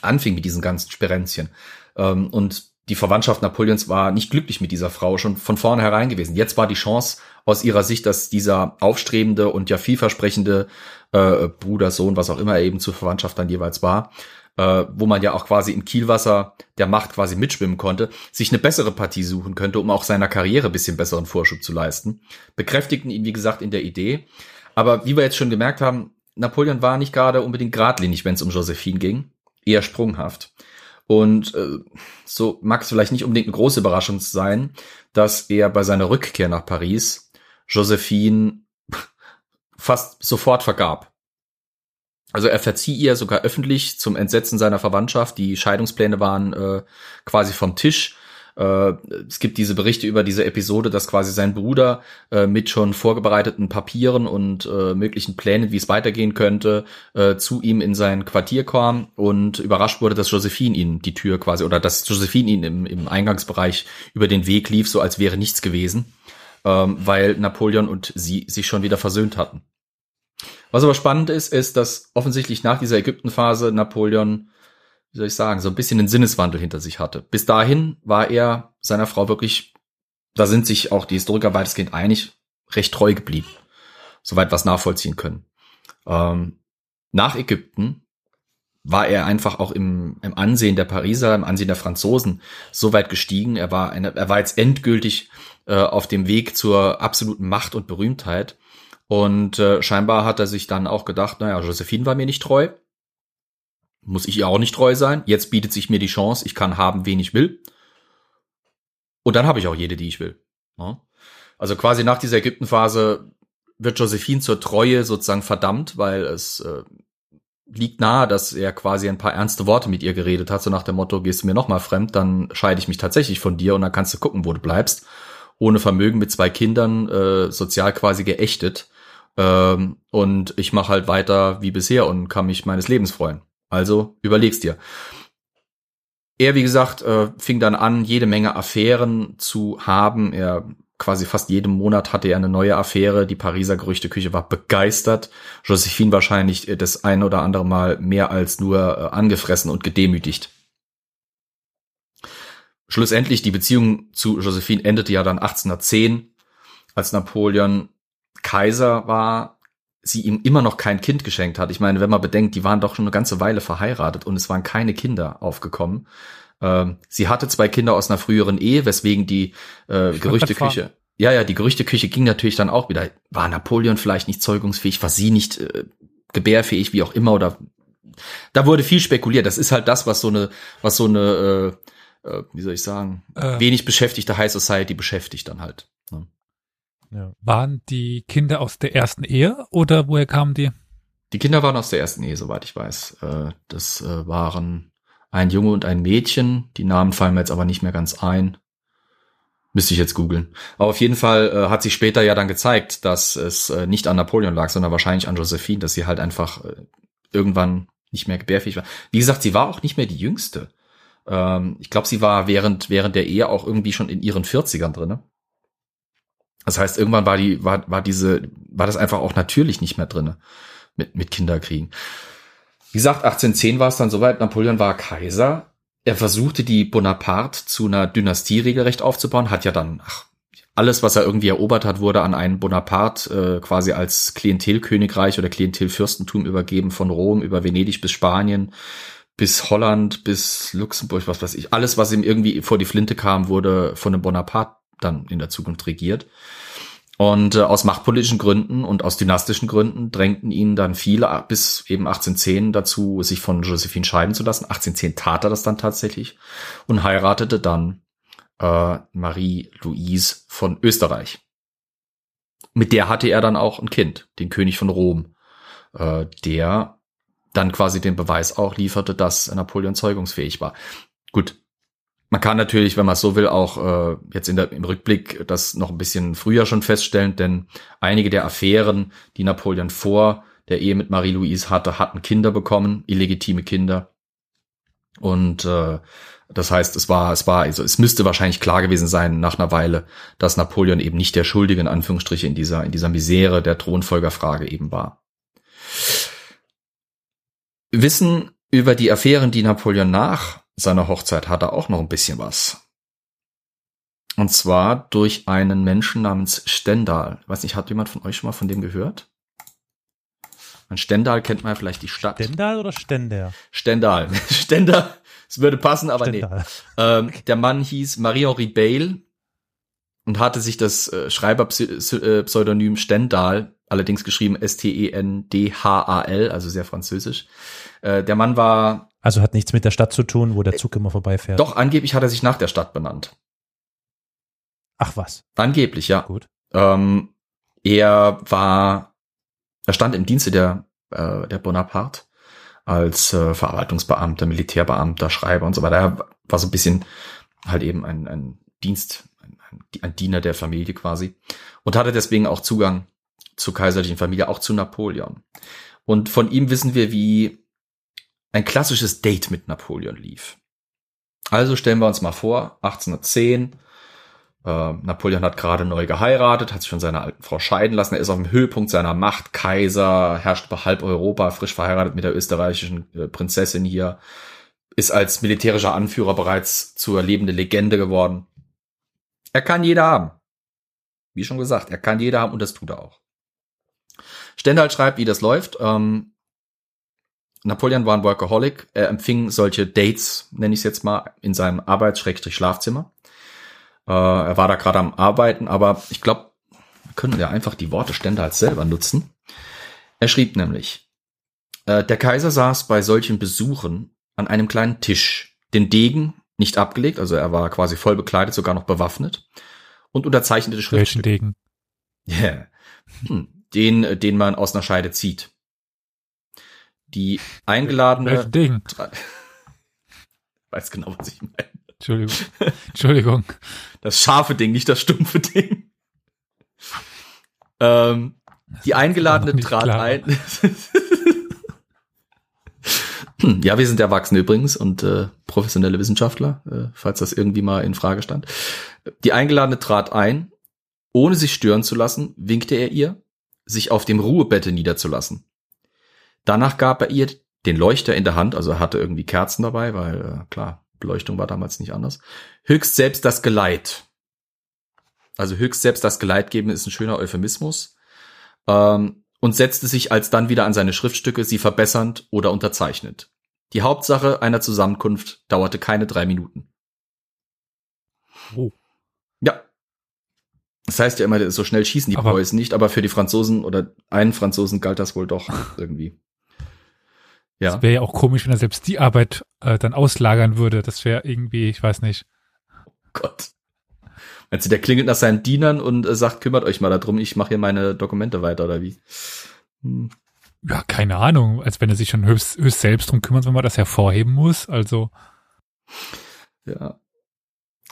anfing mit diesen ganzen Sperenzchen. Ähm, und die Verwandtschaft Napoleons war nicht glücklich mit dieser Frau schon von vornherein gewesen. Jetzt war die Chance aus ihrer Sicht, dass dieser aufstrebende und ja vielversprechende äh, Bruder, Sohn, was auch immer er eben zur Verwandtschaft dann jeweils war, äh, wo man ja auch quasi im Kielwasser der Macht quasi mitschwimmen konnte, sich eine bessere Partie suchen könnte, um auch seiner Karriere bisschen besseren Vorschub zu leisten. Bekräftigten ihn, wie gesagt, in der Idee. Aber wie wir jetzt schon gemerkt haben, Napoleon war nicht gerade unbedingt geradlinig, wenn es um Josephine ging, eher sprunghaft. Und äh, so mag es vielleicht nicht unbedingt eine große Überraschung sein, dass er bei seiner Rückkehr nach Paris Josephine fast sofort vergab. Also er verzieh ihr sogar öffentlich zum Entsetzen seiner Verwandtschaft. Die Scheidungspläne waren äh, quasi vom Tisch. Äh, es gibt diese Berichte über diese Episode, dass quasi sein Bruder äh, mit schon vorbereiteten Papieren und äh, möglichen Plänen, wie es weitergehen könnte, äh, zu ihm in sein Quartier kam und überrascht wurde, dass Josephine ihn die Tür quasi oder dass Josephine ihn im, im Eingangsbereich über den Weg lief, so als wäre nichts gewesen, ähm, weil Napoleon und sie sich schon wieder versöhnt hatten. Was aber spannend ist, ist, dass offensichtlich nach dieser Ägyptenphase Napoleon wie soll ich sagen, so ein bisschen einen Sinneswandel hinter sich hatte. Bis dahin war er seiner Frau wirklich, da sind sich auch die Historiker weitestgehend einig, recht treu geblieben. Soweit was nachvollziehen können. Ähm, nach Ägypten war er einfach auch im, im Ansehen der Pariser, im Ansehen der Franzosen so weit gestiegen. Er war, eine, er war jetzt endgültig äh, auf dem Weg zur absoluten Macht und Berühmtheit. Und äh, scheinbar hat er sich dann auch gedacht, naja, Josephine war mir nicht treu muss ich ihr auch nicht treu sein. Jetzt bietet sich mir die Chance, ich kann haben, wen ich will. Und dann habe ich auch jede, die ich will. Ja. Also quasi nach dieser Ägyptenphase wird Josephine zur Treue sozusagen verdammt, weil es äh, liegt nahe, dass er quasi ein paar ernste Worte mit ihr geredet hat, so nach dem Motto, gehst du mir nochmal fremd, dann scheide ich mich tatsächlich von dir und dann kannst du gucken, wo du bleibst. Ohne Vermögen mit zwei Kindern, äh, sozial quasi geächtet. Ähm, und ich mache halt weiter wie bisher und kann mich meines Lebens freuen. Also überlegst dir. Er, wie gesagt, äh, fing dann an, jede Menge Affären zu haben. Er quasi fast jeden Monat hatte er eine neue Affäre. Die Pariser Gerüchteküche war begeistert. Josephine wahrscheinlich das ein oder andere Mal mehr als nur äh, angefressen und gedemütigt. Schlussendlich die Beziehung zu Josephine endete ja dann 1810, als Napoleon Kaiser war sie ihm immer noch kein Kind geschenkt hat. Ich meine, wenn man bedenkt, die waren doch schon eine ganze Weile verheiratet und es waren keine Kinder aufgekommen. Ähm, sie hatte zwei Kinder aus einer früheren Ehe, weswegen die äh, Gerüchteküche. Ja, ja, die Gerüchteküche ging natürlich dann auch wieder. War Napoleon vielleicht nicht zeugungsfähig? War sie nicht äh, gebärfähig, wie auch immer? Oder da wurde viel spekuliert. Das ist halt das, was so eine, was so eine, äh, äh, wie soll ich sagen, Äh. wenig beschäftigte High Society beschäftigt dann halt. Ja. Waren die Kinder aus der ersten Ehe oder woher kamen die? Die Kinder waren aus der ersten Ehe, soweit ich weiß. Äh, Das äh, waren ein Junge und ein Mädchen. Die Namen fallen mir jetzt aber nicht mehr ganz ein. Müsste ich jetzt googeln. Aber auf jeden Fall äh, hat sich später ja dann gezeigt, dass es äh, nicht an Napoleon lag, sondern wahrscheinlich an Josephine, dass sie halt einfach äh, irgendwann nicht mehr gebärfähig war. Wie gesagt, sie war auch nicht mehr die Jüngste. Ähm, ich glaube, sie war während, während der Ehe auch irgendwie schon in ihren 40ern drinne. Das heißt, irgendwann war die, war, war diese, war das einfach auch natürlich nicht mehr drinne mit, mit Kinderkriegen. Wie gesagt, 1810 war es dann soweit, Napoleon war Kaiser. Er versuchte die Bonaparte zu einer Dynastie regelrecht aufzubauen, hat ja dann, ach, alles, was er irgendwie erobert hat, wurde an einen Bonaparte äh, quasi als Klientelkönigreich oder Klientelfürstentum übergeben, von Rom über Venedig bis Spanien, bis Holland, bis Luxemburg, was weiß ich. Alles, was ihm irgendwie vor die Flinte kam, wurde von einem Bonaparte dann in der Zukunft regiert. Und äh, aus machtpolitischen Gründen und aus dynastischen Gründen drängten ihn dann viele bis eben 1810 dazu, sich von Josephine scheiden zu lassen. 1810 tat er das dann tatsächlich und heiratete dann äh, Marie-Louise von Österreich. Mit der hatte er dann auch ein Kind, den König von Rom, äh, der dann quasi den Beweis auch lieferte, dass Napoleon zeugungsfähig war. Gut, man kann natürlich, wenn man es so will, auch äh, jetzt in der, im Rückblick das noch ein bisschen früher schon feststellen, denn einige der Affären, die Napoleon vor der Ehe mit Marie-Louise hatte, hatten Kinder bekommen, illegitime Kinder. Und äh, das heißt, es war, es war, also es müsste wahrscheinlich klar gewesen sein nach einer Weile, dass Napoleon eben nicht der Schuldige in Anführungsstriche in dieser, in dieser Misere der Thronfolgerfrage eben war. Wissen über die Affären, die Napoleon nach seiner Hochzeit hatte, auch noch ein bisschen was. Und zwar durch einen Menschen namens Stendal. Ich weiß nicht, hat jemand von euch schon mal von dem gehört? Ein Stendal kennt man ja vielleicht die Stadt. Stendal oder Stender? Stendal. Stender es würde passen, aber Stendal. nee. Ähm, der Mann hieß Marie-Henri Bale und hatte sich das äh, Schreiberpseudonym Stendal, allerdings geschrieben S-T-E-N-D-H-A-L, also sehr französisch. Äh, der Mann war. Also hat nichts mit der Stadt zu tun, wo der Zug immer vorbeifährt. Doch, angeblich hat er sich nach der Stadt benannt. Ach was. Angeblich, ja. Gut. Ähm, er war, er stand im Dienste der, äh, der Bonaparte als äh, Verwaltungsbeamter, Militärbeamter, Schreiber und so weiter. Er war so ein bisschen halt eben ein, ein Dienst, ein, ein Diener der Familie quasi und hatte deswegen auch Zugang zur kaiserlichen Familie, auch zu Napoleon. Und von ihm wissen wir, wie ein klassisches Date mit Napoleon lief. Also stellen wir uns mal vor, 1810, äh, Napoleon hat gerade neu geheiratet, hat sich von seiner alten Frau scheiden lassen. Er ist auf dem Höhepunkt seiner Macht, Kaiser, herrscht über halb Europa, frisch verheiratet mit der österreichischen äh, Prinzessin hier, ist als militärischer Anführer bereits zur lebenden Legende geworden. Er kann jeder haben. Wie schon gesagt, er kann jeder haben und das tut er auch. Stendhal schreibt, wie das läuft. Ähm, Napoleon war ein Workaholic. Er empfing solche Dates, nenne ich es jetzt mal, in seinem Arbeits-Schlafzimmer. Äh, er war da gerade am Arbeiten, aber ich glaube, wir können ja einfach die Worte Stendhals selber nutzen. Er schrieb nämlich, äh, der Kaiser saß bei solchen Besuchen an einem kleinen Tisch, den Degen nicht abgelegt, also er war quasi voll bekleidet, sogar noch bewaffnet und unterzeichnete Schriftstücke. Welchen Degen? Yeah. Hm, den, den man aus einer Scheide zieht. Die eingeladene. Degen? Weiß genau, was ich meine. Entschuldigung. Entschuldigung. Das scharfe Ding, nicht das stumpfe Ding. Ähm, die Eingeladene trat klar. ein. ja, wir sind Erwachsene übrigens und äh, professionelle Wissenschaftler, äh, falls das irgendwie mal in Frage stand. Die Eingeladene trat ein. Ohne sich stören zu lassen, winkte er ihr, sich auf dem Ruhebette niederzulassen. Danach gab er ihr den Leuchter in der Hand, also er hatte irgendwie Kerzen dabei, weil äh, klar, Beleuchtung war damals nicht anders. Höchst selbst das Geleit. Also höchst selbst das Geleit geben ist ein schöner Euphemismus. Ähm, und setzte sich alsdann wieder an seine Schriftstücke, sie verbessernd oder unterzeichnet. Die Hauptsache einer Zusammenkunft dauerte keine drei Minuten. Oh. Ja. Das heißt ja immer, so schnell schießen die aber Preußen nicht, aber für die Franzosen oder einen Franzosen galt das wohl doch irgendwie. Ja. Das wäre ja auch komisch, wenn er selbst die Arbeit äh, dann auslagern würde. Das wäre irgendwie, ich weiß nicht. Oh Gott. Meinst du, der klingelt nach seinen Dienern und äh, sagt, kümmert euch mal darum, ich mache hier meine Dokumente weiter oder wie? Hm. Ja, keine Ahnung. Als wenn er sich schon höchst, höchst selbst drum kümmert, wenn man das hervorheben muss. Also. Ja.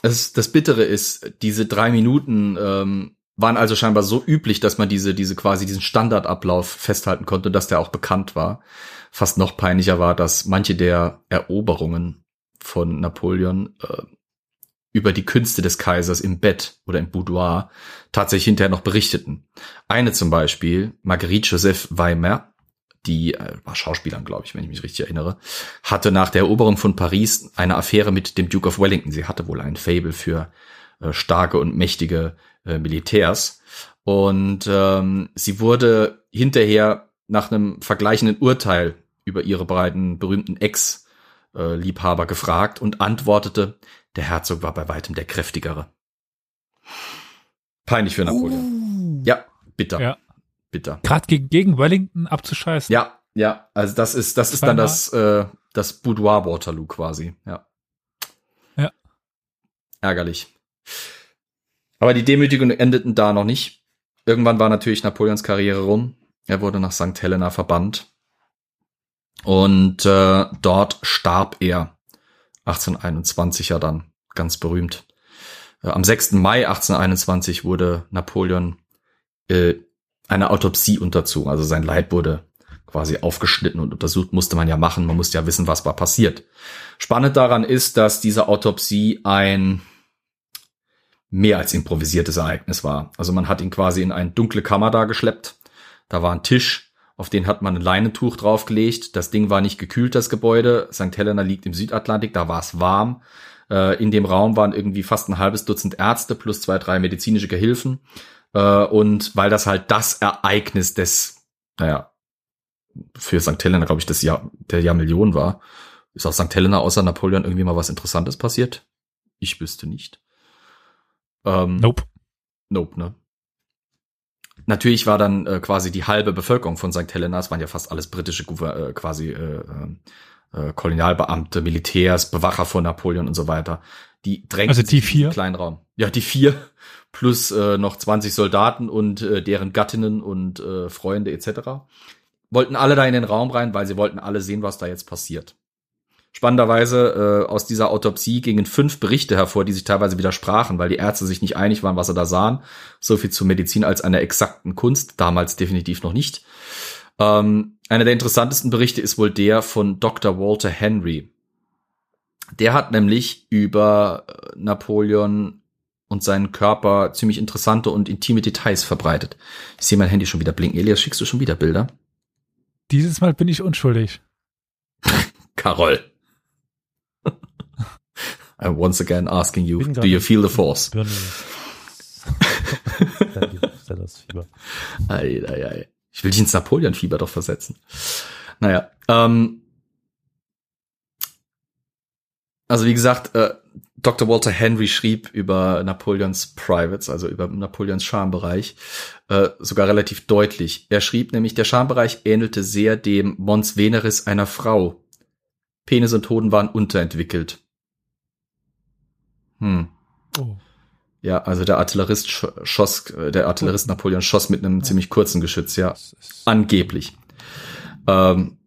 Das, das Bittere ist, diese drei Minuten ähm, waren also scheinbar so üblich, dass man diese, diese quasi diesen Standardablauf festhalten konnte, dass der auch bekannt war fast noch peinlicher war, dass manche der Eroberungen von Napoleon äh, über die Künste des Kaisers im Bett oder im Boudoir tatsächlich hinterher noch berichteten. Eine zum Beispiel, Marguerite Joseph Weimar, die äh, war Schauspielerin, glaube ich, wenn ich mich richtig erinnere, hatte nach der Eroberung von Paris eine Affäre mit dem Duke of Wellington. Sie hatte wohl ein Fable für äh, starke und mächtige äh, Militärs. Und ähm, sie wurde hinterher nach einem vergleichenden Urteil über ihre beiden berühmten Ex-Liebhaber gefragt und antwortete, der Herzog war bei weitem der kräftigere. Peinlich für Napoleon. Ja, bitter. Ja. Bitter. Gerade gegen, gegen Wellington abzuscheißen. Ja, ja, also das ist, das ist dann das, äh, das Boudoir Waterloo quasi, ja. Ja. Ärgerlich. Aber die Demütigungen endeten da noch nicht. Irgendwann war natürlich Napoleons Karriere rum. Er wurde nach St. Helena verbannt. Und äh, dort starb er 1821 ja dann, ganz berühmt. Äh, am 6. Mai 1821 wurde Napoleon äh, einer Autopsie unterzogen. Also sein Leib wurde quasi aufgeschnitten und untersucht, musste man ja machen. Man musste ja wissen, was war passiert. Spannend daran ist, dass diese Autopsie ein mehr als improvisiertes Ereignis war. Also man hat ihn quasi in eine dunkle Kammer da geschleppt. Da war ein Tisch, auf den hat man ein Leinentuch draufgelegt. Das Ding war nicht gekühlt, das Gebäude. St. Helena liegt im Südatlantik, da war es warm. Äh, in dem Raum waren irgendwie fast ein halbes Dutzend Ärzte plus zwei, drei medizinische Gehilfen. Äh, und weil das halt das Ereignis des, naja, für St. Helena, glaube ich, das Jahr der Jahrmillion war, ist auf St. Helena außer Napoleon irgendwie mal was Interessantes passiert? Ich wüsste nicht. Ähm, Nope. Nope, ne? Natürlich war dann äh, quasi die halbe Bevölkerung von St. Helena, es waren ja fast alles britische äh, quasi äh, äh, Kolonialbeamte, Militärs, Bewacher von Napoleon und so weiter. Die drängten Also die in vier? kleinen Raum. Ja, die vier plus äh, noch 20 Soldaten und äh, deren Gattinnen und äh, Freunde etc. Wollten alle da in den Raum rein, weil sie wollten alle sehen, was da jetzt passiert. Spannenderweise äh, aus dieser Autopsie gingen fünf Berichte hervor, die sich teilweise widersprachen, weil die Ärzte sich nicht einig waren, was sie da sahen. So viel zu Medizin als einer exakten Kunst, damals definitiv noch nicht. Ähm, einer der interessantesten Berichte ist wohl der von Dr. Walter Henry. Der hat nämlich über äh, Napoleon und seinen Körper ziemlich interessante und intime Details verbreitet. Ich sehe mein Handy schon wieder blinken. Elias, schickst du schon wieder Bilder? Dieses Mal bin ich unschuldig. Carol. I'm once again asking you, do you feel the force? Ei, ei, ei. Ich will dich ins Napoleon-Fieber doch versetzen. Naja, ähm, also wie gesagt, äh, Dr. Walter Henry schrieb über Napoleons Privates, also über Napoleons Schambereich, äh, sogar relativ deutlich. Er schrieb nämlich, der Schambereich ähnelte sehr dem Mons Veneris einer Frau. Penis und Hoden waren unterentwickelt. Hm. Oh. Ja, also der Artillerist sch- schoss, äh, der Artillerist Napoleon schoss mit einem ziemlich kurzen Geschütz, ja. Angeblich. Ähm,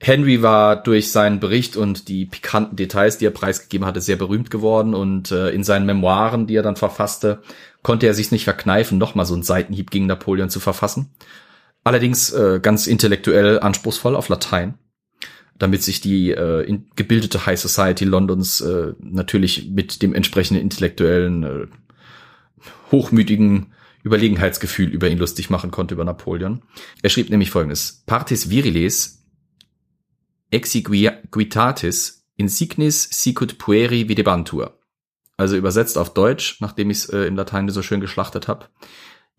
Henry war durch seinen Bericht und die pikanten Details, die er preisgegeben hatte, sehr berühmt geworden und äh, in seinen Memoiren, die er dann verfasste, konnte er sich nicht verkneifen, nochmal so einen Seitenhieb gegen Napoleon zu verfassen. Allerdings äh, ganz intellektuell anspruchsvoll auf Latein, damit sich die äh, gebildete High Society Londons äh, natürlich mit dem entsprechenden intellektuellen, äh, hochmütigen Überlegenheitsgefühl über ihn lustig machen konnte, über Napoleon. Er schrieb nämlich folgendes. Partis viriles exiguitatis insignis sicut pueri videbantur. Also übersetzt auf Deutsch, nachdem ich es äh, im Latein so schön geschlachtet habe.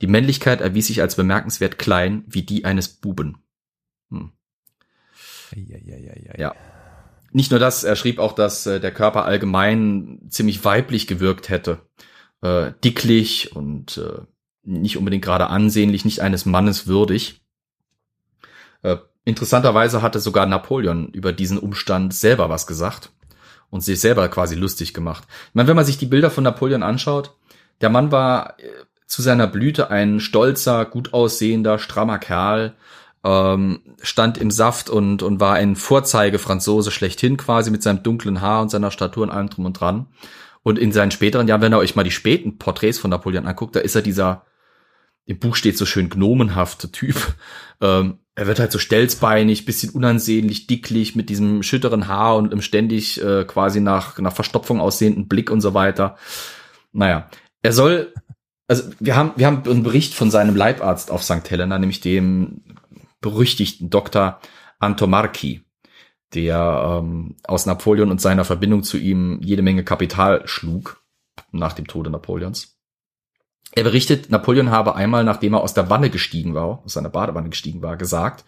Die Männlichkeit erwies sich als bemerkenswert klein wie die eines Buben. Hm. Ja. Nicht nur das, er schrieb auch, dass äh, der Körper allgemein ziemlich weiblich gewirkt hätte. Äh, dicklich und äh, nicht unbedingt gerade ansehnlich, nicht eines Mannes würdig. Äh, interessanterweise hatte sogar Napoleon über diesen Umstand selber was gesagt und sich selber quasi lustig gemacht. Ich meine, wenn man sich die Bilder von Napoleon anschaut, der Mann war äh, zu seiner Blüte ein stolzer, gut aussehender, strammer Kerl, ähm, stand im Saft und, und war ein Vorzeige-Franzose schlechthin quasi mit seinem dunklen Haar und seiner Statur und allem drum und dran. Und in seinen späteren Jahren, wenn ihr euch mal die späten Porträts von Napoleon anguckt, da ist er dieser, im Buch steht so schön gnomenhafte Typ. Ähm, er wird halt so stelzbeinig, bisschen unansehnlich, dicklich, mit diesem schütteren Haar und einem ständig äh, quasi nach, nach Verstopfung aussehenden Blick und so weiter. Naja, er soll, also wir haben, wir haben einen Bericht von seinem Leibarzt auf St. Helena, nämlich dem berüchtigten Dr. Antomarchi, der ähm, aus Napoleon und seiner Verbindung zu ihm jede Menge Kapital schlug nach dem Tode Napoleons. Er berichtet, Napoleon habe einmal, nachdem er aus der Wanne gestiegen war, aus seiner Badewanne gestiegen war, gesagt,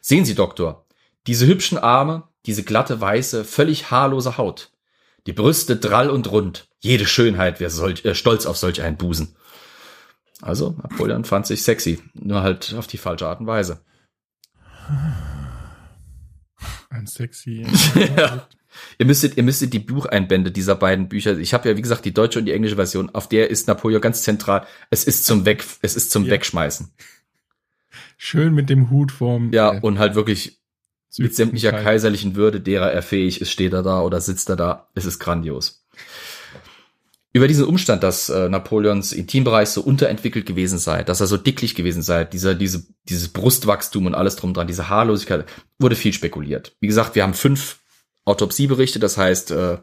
sehen Sie, Doktor, diese hübschen Arme, diese glatte, weiße, völlig haarlose Haut, die Brüste drall und rund, jede Schönheit wäre solch, äh, stolz auf solch einen Busen. Also, Napoleon fand sich sexy, nur halt auf die falsche Art und Weise. Ein sexy. ja. Ihr müsstet, ihr müsstet die Bucheinbände dieser beiden Bücher, ich habe ja wie gesagt die deutsche und die englische Version, auf der ist Napoleon ganz zentral. Es ist zum Weg, es ist zum Ja. Wegschmeißen. Schön mit dem Hut vorm. Ja, äh, und halt wirklich mit sämtlicher Teil. kaiserlichen Würde, derer er fähig ist, steht er da oder sitzt er da. Es ist grandios. Über diesen Umstand, dass äh, Napoleons Intimbereich so unterentwickelt gewesen sei, dass er so dicklich gewesen sei, dieser, diese, dieses Brustwachstum und alles drum dran, diese Haarlosigkeit, wurde viel spekuliert. Wie gesagt, wir haben fünf Autopsieberichte, das heißt, äh,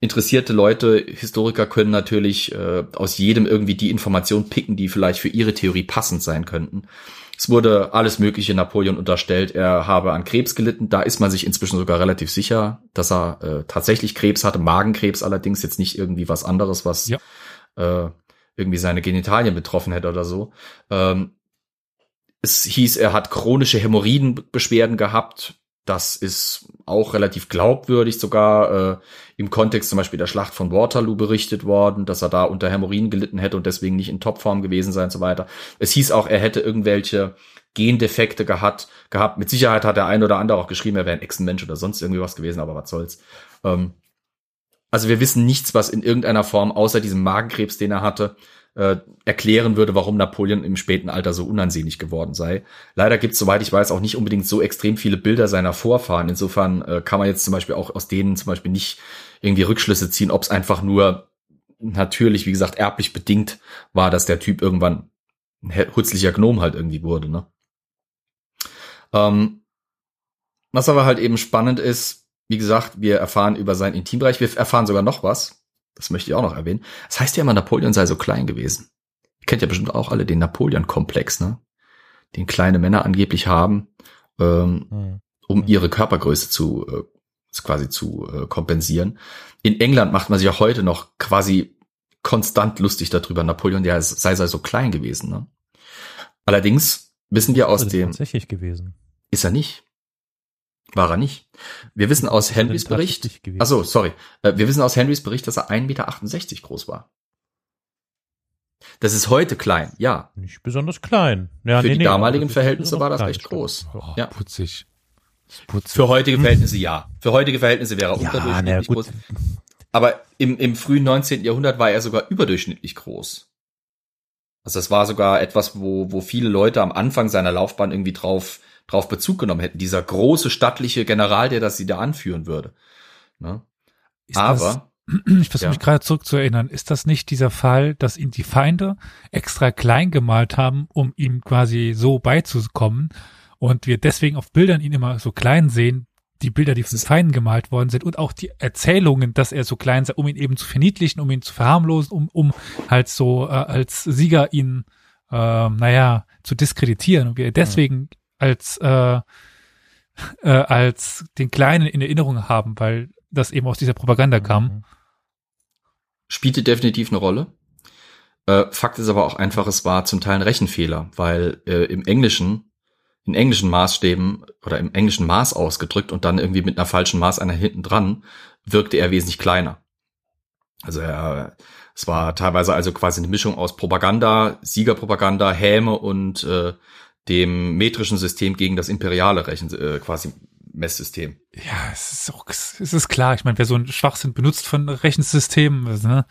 interessierte Leute, Historiker können natürlich äh, aus jedem irgendwie die Information picken, die vielleicht für ihre Theorie passend sein könnten. Es wurde alles Mögliche Napoleon unterstellt, er habe an Krebs gelitten. Da ist man sich inzwischen sogar relativ sicher, dass er äh, tatsächlich Krebs hatte, Magenkrebs allerdings, jetzt nicht irgendwie was anderes, was Ja. äh, irgendwie seine Genitalien betroffen hätte oder so. Ähm, es hieß, er hat chronische Hämorrhoidenbeschwerden gehabt. Das ist auch relativ glaubwürdig, sogar äh, im Kontext zum Beispiel der Schlacht von Waterloo berichtet worden, dass er da unter Hämorrhoiden gelitten hätte und deswegen nicht in Topform gewesen sei und so weiter. Es hieß auch, er hätte irgendwelche Gendefekte gehabt, gehabt. Mit Sicherheit hat der ein oder andere auch geschrieben, er wäre ein Echsenmensch oder sonst irgendwie was gewesen, aber was soll's. Ähm, also wir wissen nichts, was in irgendeiner Form außer diesem Magenkrebs, den er hatte, äh, erklären würde, warum Napoleon im späten Alter so unansehnlich geworden sei. Leider gibt es, soweit ich weiß, auch nicht unbedingt so extrem viele Bilder seiner Vorfahren. Insofern äh, kann man jetzt zum Beispiel auch aus denen zum Beispiel nicht irgendwie Rückschlüsse ziehen, ob es einfach nur natürlich, wie gesagt, erblich bedingt war, dass der Typ irgendwann ein he- hutzlicher Gnom halt irgendwie wurde. Ne? Ähm, was aber halt eben spannend ist, wie gesagt, wir erfahren über seinen Intimbereich, wir erfahren sogar noch was. Das möchte ich auch noch erwähnen. Das heißt ja immer, Napoleon sei so klein gewesen. Ihr kennt ja bestimmt auch alle den Napoleon-Komplex, ne? Den kleine Männer angeblich haben, ähm, Hm. um ihre Körpergröße zu äh, quasi zu äh, kompensieren. In England macht man sich auch heute noch quasi konstant lustig darüber, Napoleon, der sei, sei so klein gewesen. Ne? Allerdings wissen wir aus dem, tatsächlich gewesen. ist er nicht. War er nicht. Wir wissen aus Henrys Bericht, also sorry, Äh, wir wissen aus Henrys Bericht, dass er 1,68 Meter groß war. Das ist heute klein, ja. Nicht besonders klein. Ja, Für nee, die nee, damaligen Verhältnisse war das recht groß. Oh, Ja. putzig. Für heutige Verhältnisse ja. Für heutige Verhältnisse wäre er Ja, unterdurchschnittlich groß. Aber im, im frühen 19. Jahrhundert war er sogar überdurchschnittlich groß. Also das war sogar etwas, wo, wo viele Leute am Anfang seiner Laufbahn irgendwie drauf, drauf Bezug genommen hätten. Dieser große stattliche General, der das sie da anführen würde. Ne? Ist das- Aber, ich versuche Ja. mich gerade zurückzuerinnern, ist das nicht dieser Fall, dass ihn die Feinde extra klein gemalt haben, um ihm quasi so beizukommen und wir deswegen auf Bildern ihn immer so klein sehen, die Bilder, die von Feinden gemalt worden sind und auch die Erzählungen, dass er so klein sei, um ihn eben zu verniedlichen, um ihn zu verharmlosen, um, um halt so äh, als Sieger ihn, äh, naja, zu diskreditieren und wir deswegen als äh, äh, als den Kleinen in Erinnerung haben, weil das eben aus dieser Propaganda kam. Mhm. spielte definitiv eine Rolle. Äh, Fakt ist aber auch einfach, es war zum Teil ein Rechenfehler, weil äh, im Englischen, in englischen Maßstäben oder im englischen Maß ausgedrückt und dann irgendwie mit einer falschen Maß einer hinten dran, wirkte er wesentlich kleiner. Also er, es war teilweise also quasi eine Mischung aus Propaganda, Siegerpropaganda, Häme und äh, dem metrischen System gegen das imperiale Rechen, äh, quasi Messsystem. Ja, es ist auch, es ist klar. Ich meine, wer so einen Schwachsinn benutzt von Rechensystemen, also, ne?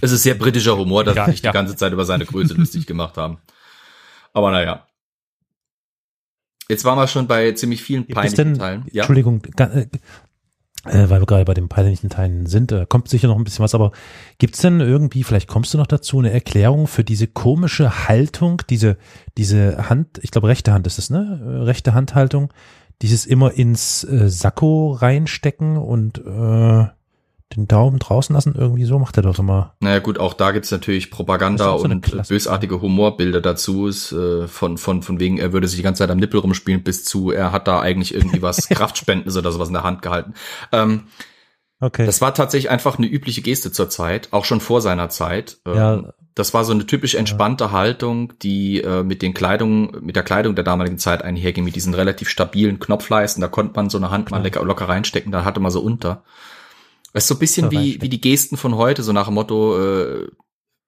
Es ist sehr britischer Humor, dass Ja, sie sich ja. die ganze Zeit über seine Größe lustig gemacht haben. Aber naja. Jetzt waren wir schon bei ziemlich vielen peinlichen denn, Teilen. Ja, Entschuldigung, äh, äh, weil wir gerade bei den peinlichen Teilen sind, äh, kommt sicher noch ein bisschen was, aber gibt's denn irgendwie, vielleicht kommst du noch dazu, eine Erklärung für diese komische Haltung, diese, diese Hand, ich glaube rechte Hand ist es, ne? Äh, Rechte Handhaltung, dieses immer ins äh, Sakko reinstecken und äh, den Daumen draußen lassen, irgendwie so macht er doch immer. naja gut, auch da gibt's natürlich Propaganda so und bösartige Humorbilder dazu. Ist, äh, von, von, von wegen, er würde sich die ganze Zeit am Nippel rumspielen, bis zu, er hat da eigentlich irgendwie was Kraftspendendes oder sowas in der Hand gehalten. Ähm, Okay. das war tatsächlich einfach eine übliche Geste zur Zeit, auch schon vor seiner Zeit. Ähm, ja, Das war so eine typisch entspannte Haltung, die äh, mit den Kleidung, mit der Kleidung der damaligen Zeit einherging, mit diesen relativ stabilen Knopfleisten. Da konnte man so eine Hand mal lecker, locker reinstecken, da hatte man so unter. Das ist so ein bisschen wie, wie die Gesten von heute, so nach dem Motto, äh,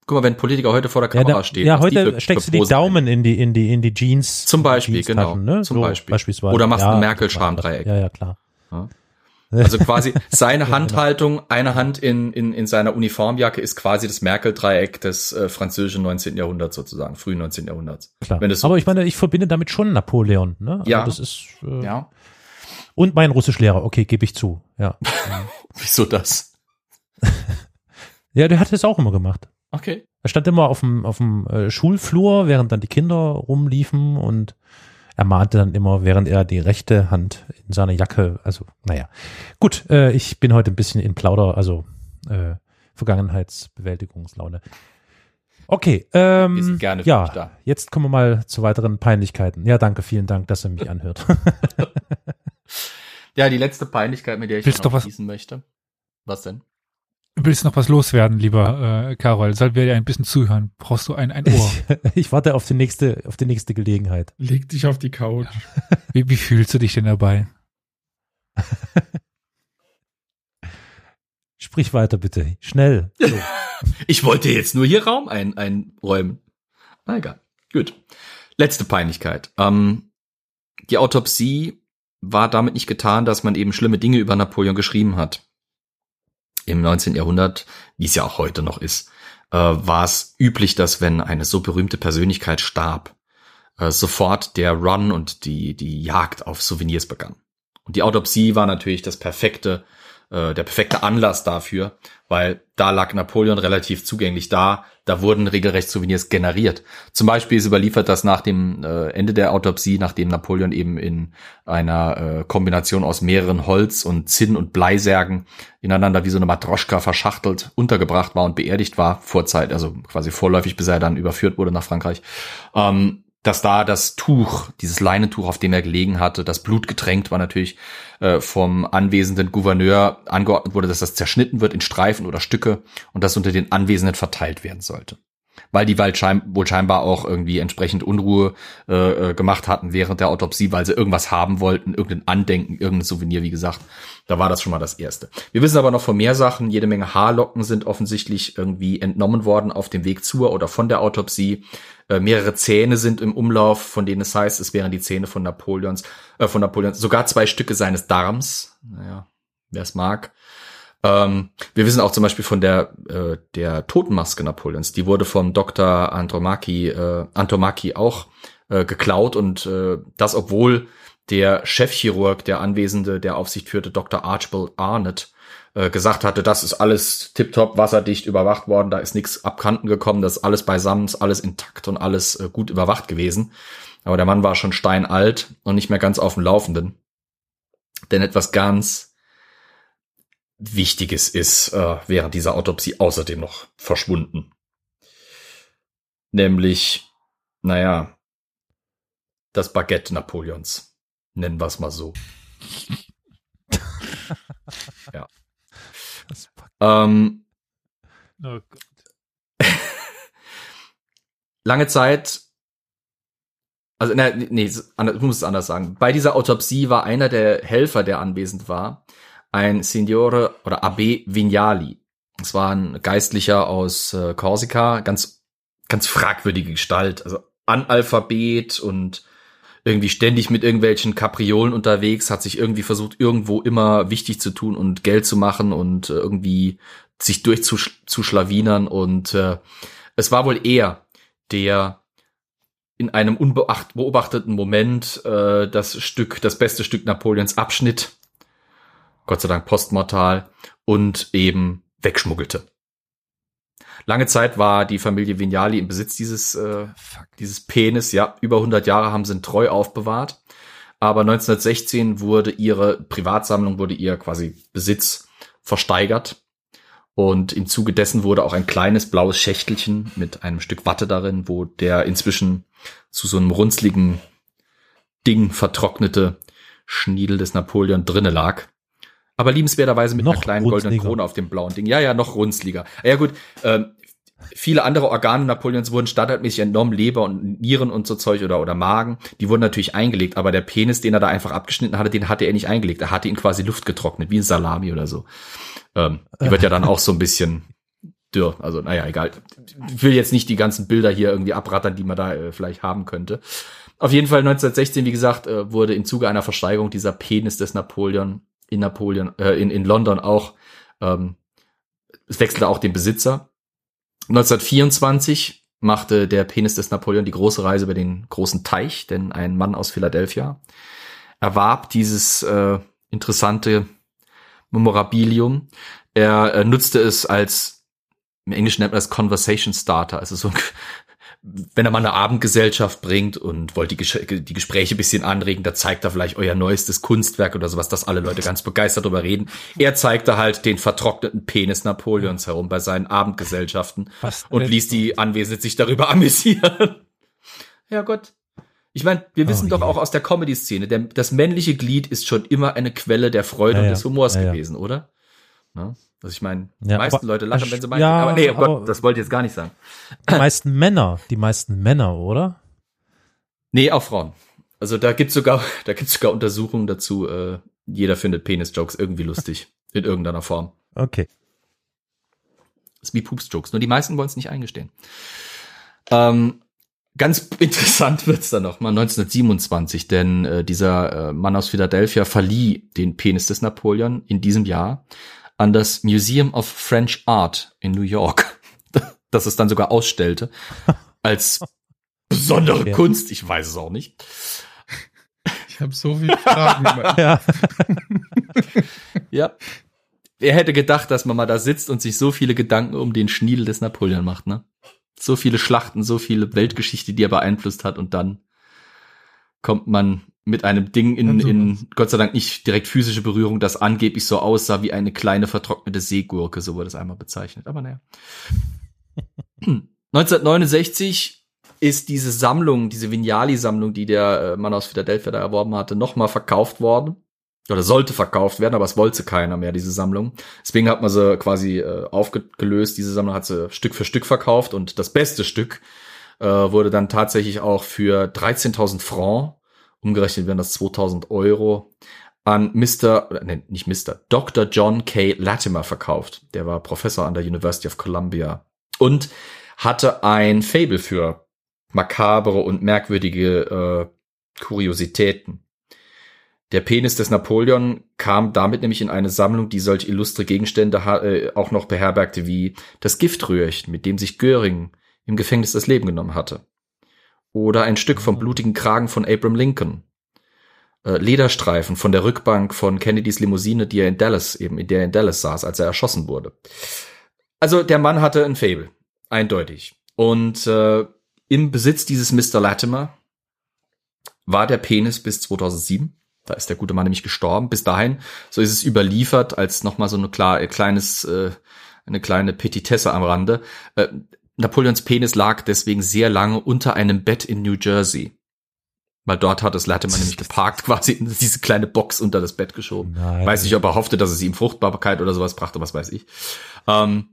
guck mal, wenn ein Politiker heute vor der Ja, Kamera da, steht. ja heute steckst du die Daumen in die, in die, in die Jeans. Zum Beispiel, Jeanstaschen, genau. Ne? Zum so, Beispiel. Beispielsweise. Oder machst ein Ja, Merkel-Schamdreieck. Ja, ja, klar. Also quasi seine Handhaltung, eine Hand in, in, in seiner Uniformjacke ist quasi das Merkel-Dreieck des äh, französischen 19. Jahrhunderts sozusagen, frühen 19. Jahrhunderts. Klar. So Aber ich meine, ich verbinde damit schon Napoleon. Ne? Also Ja. Das ist, äh, Ja. Und mein Russischlehrer, okay, gebe ich zu. Ja. Wieso das? ja, der hat es auch immer gemacht. Okay. Er stand immer auf dem, auf dem äh, Schulflur, während dann die Kinder rumliefen und er mahnte dann immer, während er die rechte Hand in seiner Jacke, also naja. Gut, äh, ich bin heute ein bisschen in Plauder, also äh, Vergangenheitsbewältigungslaune. Okay, ähm, Wir sind gerne ja, da. jetzt kommen wir mal zu weiteren Peinlichkeiten. Ja, danke, vielen Dank, dass er mich anhört. Ja, die letzte Peinlichkeit, mit der ich Willst noch was- schließen möchte. Was denn? Willst du noch was loswerden, lieber äh, Carol? Sollen wir dir ein bisschen zuhören? Brauchst du ein, ein Ohr? ich warte auf die nächste, auf die nächste Gelegenheit. Leg dich auf die Couch. Wie, wie fühlst du dich denn dabei? Sprich weiter bitte, schnell. So. Ich wollte jetzt nur hier Raum ein, einräumen. Na egal. Gut. Letzte Peinlichkeit. Ähm, die Autopsie war damit nicht getan, dass man eben schlimme Dinge über Napoleon geschrieben hat. Im 19. Jahrhundert, wie es ja auch heute noch ist, äh, war es üblich, dass wenn eine so berühmte Persönlichkeit starb, äh, sofort der Run und die, die Jagd auf Souvenirs begann. Und die Autopsie war natürlich das perfekte, äh, der perfekte Anlass dafür, weil da lag Napoleon relativ zugänglich da, da wurden regelrecht Souvenirs generiert. Zum Beispiel ist überliefert, dass nach dem äh, Ende der Autopsie, nachdem Napoleon eben in einer äh, Kombination aus mehreren Holz- und Zinn- und Bleisärgen ineinander wie so eine Matroschka verschachtelt untergebracht war und beerdigt war, vorzeit, also quasi vorläufig, bis er dann überführt wurde nach Frankreich, ähm, dass da das Tuch, dieses Leinentuch, auf dem er gelegen hatte, das Blut getränkt war natürlich äh, vom anwesenden Gouverneur angeordnet wurde, dass das zerschnitten wird in Streifen oder Stücke und das unter den Anwesenden verteilt werden sollte. Weil die Wald wohl scheinbar auch irgendwie entsprechend Unruhe äh, äh, gemacht hatten während der Autopsie, weil sie irgendwas haben wollten, irgendein Andenken, irgendein Souvenir, wie gesagt. Da war das schon mal das Erste. Wir wissen aber noch von mehr Sachen. Jede Menge Haarlocken sind offensichtlich irgendwie entnommen worden auf dem Weg zur oder von der Autopsie. Äh, mehrere Zähne sind im Umlauf, von denen es heißt, es wären die Zähne von Napoleons, äh, von Napoleons, sogar zwei Stücke seines Darms. Naja, wer es mag. Ähm, wir wissen auch zum Beispiel von der, äh, der Totenmaske Napoleons. Die wurde vom Dr. Antomaki, äh, Antomaki auch äh, geklaut und äh, das, obwohl der Chefchirurg, der Anwesende, der Aufsicht führte, Dr. Archibald Arnott, äh, gesagt hatte, das ist alles tiptop, wasserdicht überwacht worden, da ist nichts abkanten gekommen, das ist alles beisammen, ist alles intakt und alles äh, gut überwacht gewesen. Aber der Mann war schon steinalt und nicht mehr ganz auf dem Laufenden. Denn etwas ganz Wichtiges ist äh, während dieser Autopsie außerdem noch verschwunden. Nämlich, naja, das Baguette Napoleons. Nennen wir es mal so. ja. Ähm, Oh Gott. lange Zeit, also ne, nee, ich muss es anders sagen. Bei dieser Autopsie war einer der Helfer, der anwesend war, ein Signore oder Abbé Vignali. Das war ein Geistlicher aus äh, Korsika, ganz, ganz fragwürdige Gestalt, also Analphabet und irgendwie ständig mit irgendwelchen Kapriolen unterwegs, hat sich irgendwie versucht, irgendwo immer wichtig zu tun und Geld zu machen und äh, irgendwie sich durchzuschlawinern und äh, es war wohl er, der in einem unbeobachteten Moment äh, das Stück, das beste Stück Napoleons abschnitt, Gott sei Dank postmortal, und eben wegschmuggelte. Lange Zeit war die Familie Vignali im Besitz dieses, äh, dieses Penis, ja, über 100 Jahre haben sie ihn treu aufbewahrt. Aber 1916 wurde ihre Privatsammlung, wurde ihr quasi Besitz versteigert. Und im Zuge dessen wurde auch ein kleines blaues Schächtelchen mit einem Stück Watte darin, wo der inzwischen zu so einem runzligen Ding vertrocknete Schniedel des Napoleon drinne lag. Aber liebenswerterweise mit Noch einer kleinen goldenen. Krone auf dem blauen Ding. Ja, ja, noch runzliger. Ja gut, ähm, viele andere Organe Napoleons wurden standardmäßig entnommen, Leber und Nieren und so Zeug oder, oder Magen. Die wurden natürlich eingelegt, aber der Penis, den er da einfach abgeschnitten hatte, den hatte er nicht eingelegt. Er hatte ihn quasi Luft getrocknet, wie ein Salami oder so. Ähm, die wird ja dann auch so ein bisschen dürr. Also, naja, egal. Ich will jetzt nicht die ganzen Bilder hier irgendwie abrattern, die man da äh, vielleicht haben könnte. Auf jeden Fall 1916, wie gesagt, äh, wurde im Zuge einer Versteigerung dieser Penis des Napoleon in Napoleon, äh, in, in London auch, ähm, es wechselte auch den Besitzer. 1924 machte der Penis des Napoleon die große Reise über den großen Teich, denn ein Mann aus Philadelphia erwarb dieses äh, interessante Memorabilium. Er äh, nutzte es als, im Englischen nennt man das Conversation Starter, also so wenn er mal eine Abendgesellschaft bringt und wollt die, Ges die Gespräche bisschen anregen, da zeigt er vielleicht euer neuestes Kunstwerk oder sowas, dass alle Leute ganz begeistert drüber reden. Er zeigte halt den vertrockneten Penis Napoleons herum bei seinen Abendgesellschaften Was und ließ die Anwesenden sich darüber amüsieren. ja Gott. Ich meine, wir wissen oh, doch auch aus der Comedy-Szene, das männliche Glied ist schon immer eine Quelle der Freude ja, und des Humors ja, gewesen, oder? Na? Also ich meine, die ja, meisten aber, Leute lachen, wenn sie meinen, ja, aber nee, oh Gott, das wollte ich jetzt gar nicht sagen. Die meisten Männer, die meisten Männer, oder? Nee, auch Frauen. Also da gibt's sogar, da gibt's sogar Untersuchungen dazu. Äh, jeder findet Penis-Jokes irgendwie lustig in irgendeiner Form. Okay. Das ist wie Poops-Jokes. Nur die meisten wollen es nicht eingestehen. Ähm, ganz interessant wird's dann noch mal 1927, denn äh, dieser äh, Mann aus Philadelphia verlieh den Penis des Napoleon in diesem Jahr an das Museum of French Art in New York, das es dann sogar ausstellte als besondere ja. Kunst. Ich weiß es auch nicht. Ich habe so viele Fragen. ja. ja. Wer hätte gedacht, dass man mal da sitzt und sich so viele Gedanken um den Schniedel des Napoleon macht, ne? So viele Schlachten, so viele Weltgeschichte, die er beeinflusst hat und dann kommt man mit einem Ding in, in Gott sei Dank nicht direkt physische Berührung, das angeblich so aussah wie eine kleine vertrocknete Seegurke, so wurde es einmal bezeichnet. Aber naja. 1969 ist diese Sammlung, diese Vignali-Sammlung, die der äh, Mann aus Philadelphia da erworben hatte, nochmal verkauft worden. Oder sollte verkauft werden, aber es wollte keiner mehr, diese Sammlung. Deswegen hat man sie quasi äh, aufgelöst. Diese Sammlung hat sie Stück für Stück verkauft und das beste Stück äh, wurde dann tatsächlich auch für 13.000 Francs umgerechnet werden das 2000 Euro, an Mr., nee, nicht Mr., Dr. John K. Latimer verkauft. Der war Professor an der University of Columbia und hatte ein Fable für makabere und merkwürdige äh, Kuriositäten. Der Penis des Napoleon kam damit nämlich in eine Sammlung, die solch illustre Gegenstände äh, auch noch beherbergte wie das Giftröhrchen, mit dem sich Göring im Gefängnis das Leben genommen hatte. Oder ein Stück vom blutigen Kragen von Abraham Lincoln. Äh, Lederstreifen von der Rückbank von Kennedys Limousine, die er in Dallas, eben in der er in Dallas saß, als er erschossen wurde. Also der Mann hatte ein Fable, eindeutig. Und äh, im Besitz dieses Mr. Latimer war der Penis bis 2007. Da ist der gute Mann nämlich gestorben. Bis dahin, so ist es überliefert, als nochmal so eine klar, kleines, äh, eine kleine Petitesse am Rande. Äh, Napoleons Penis lag deswegen sehr lange unter einem Bett in New Jersey. Weil dort hat es Latimer nämlich geparkt, quasi in diese kleine Box unter das Bett geschoben. Nein. Weiß nicht, ob er hoffte, dass es ihm Fruchtbarkeit oder sowas brachte, was weiß ich. Ähm,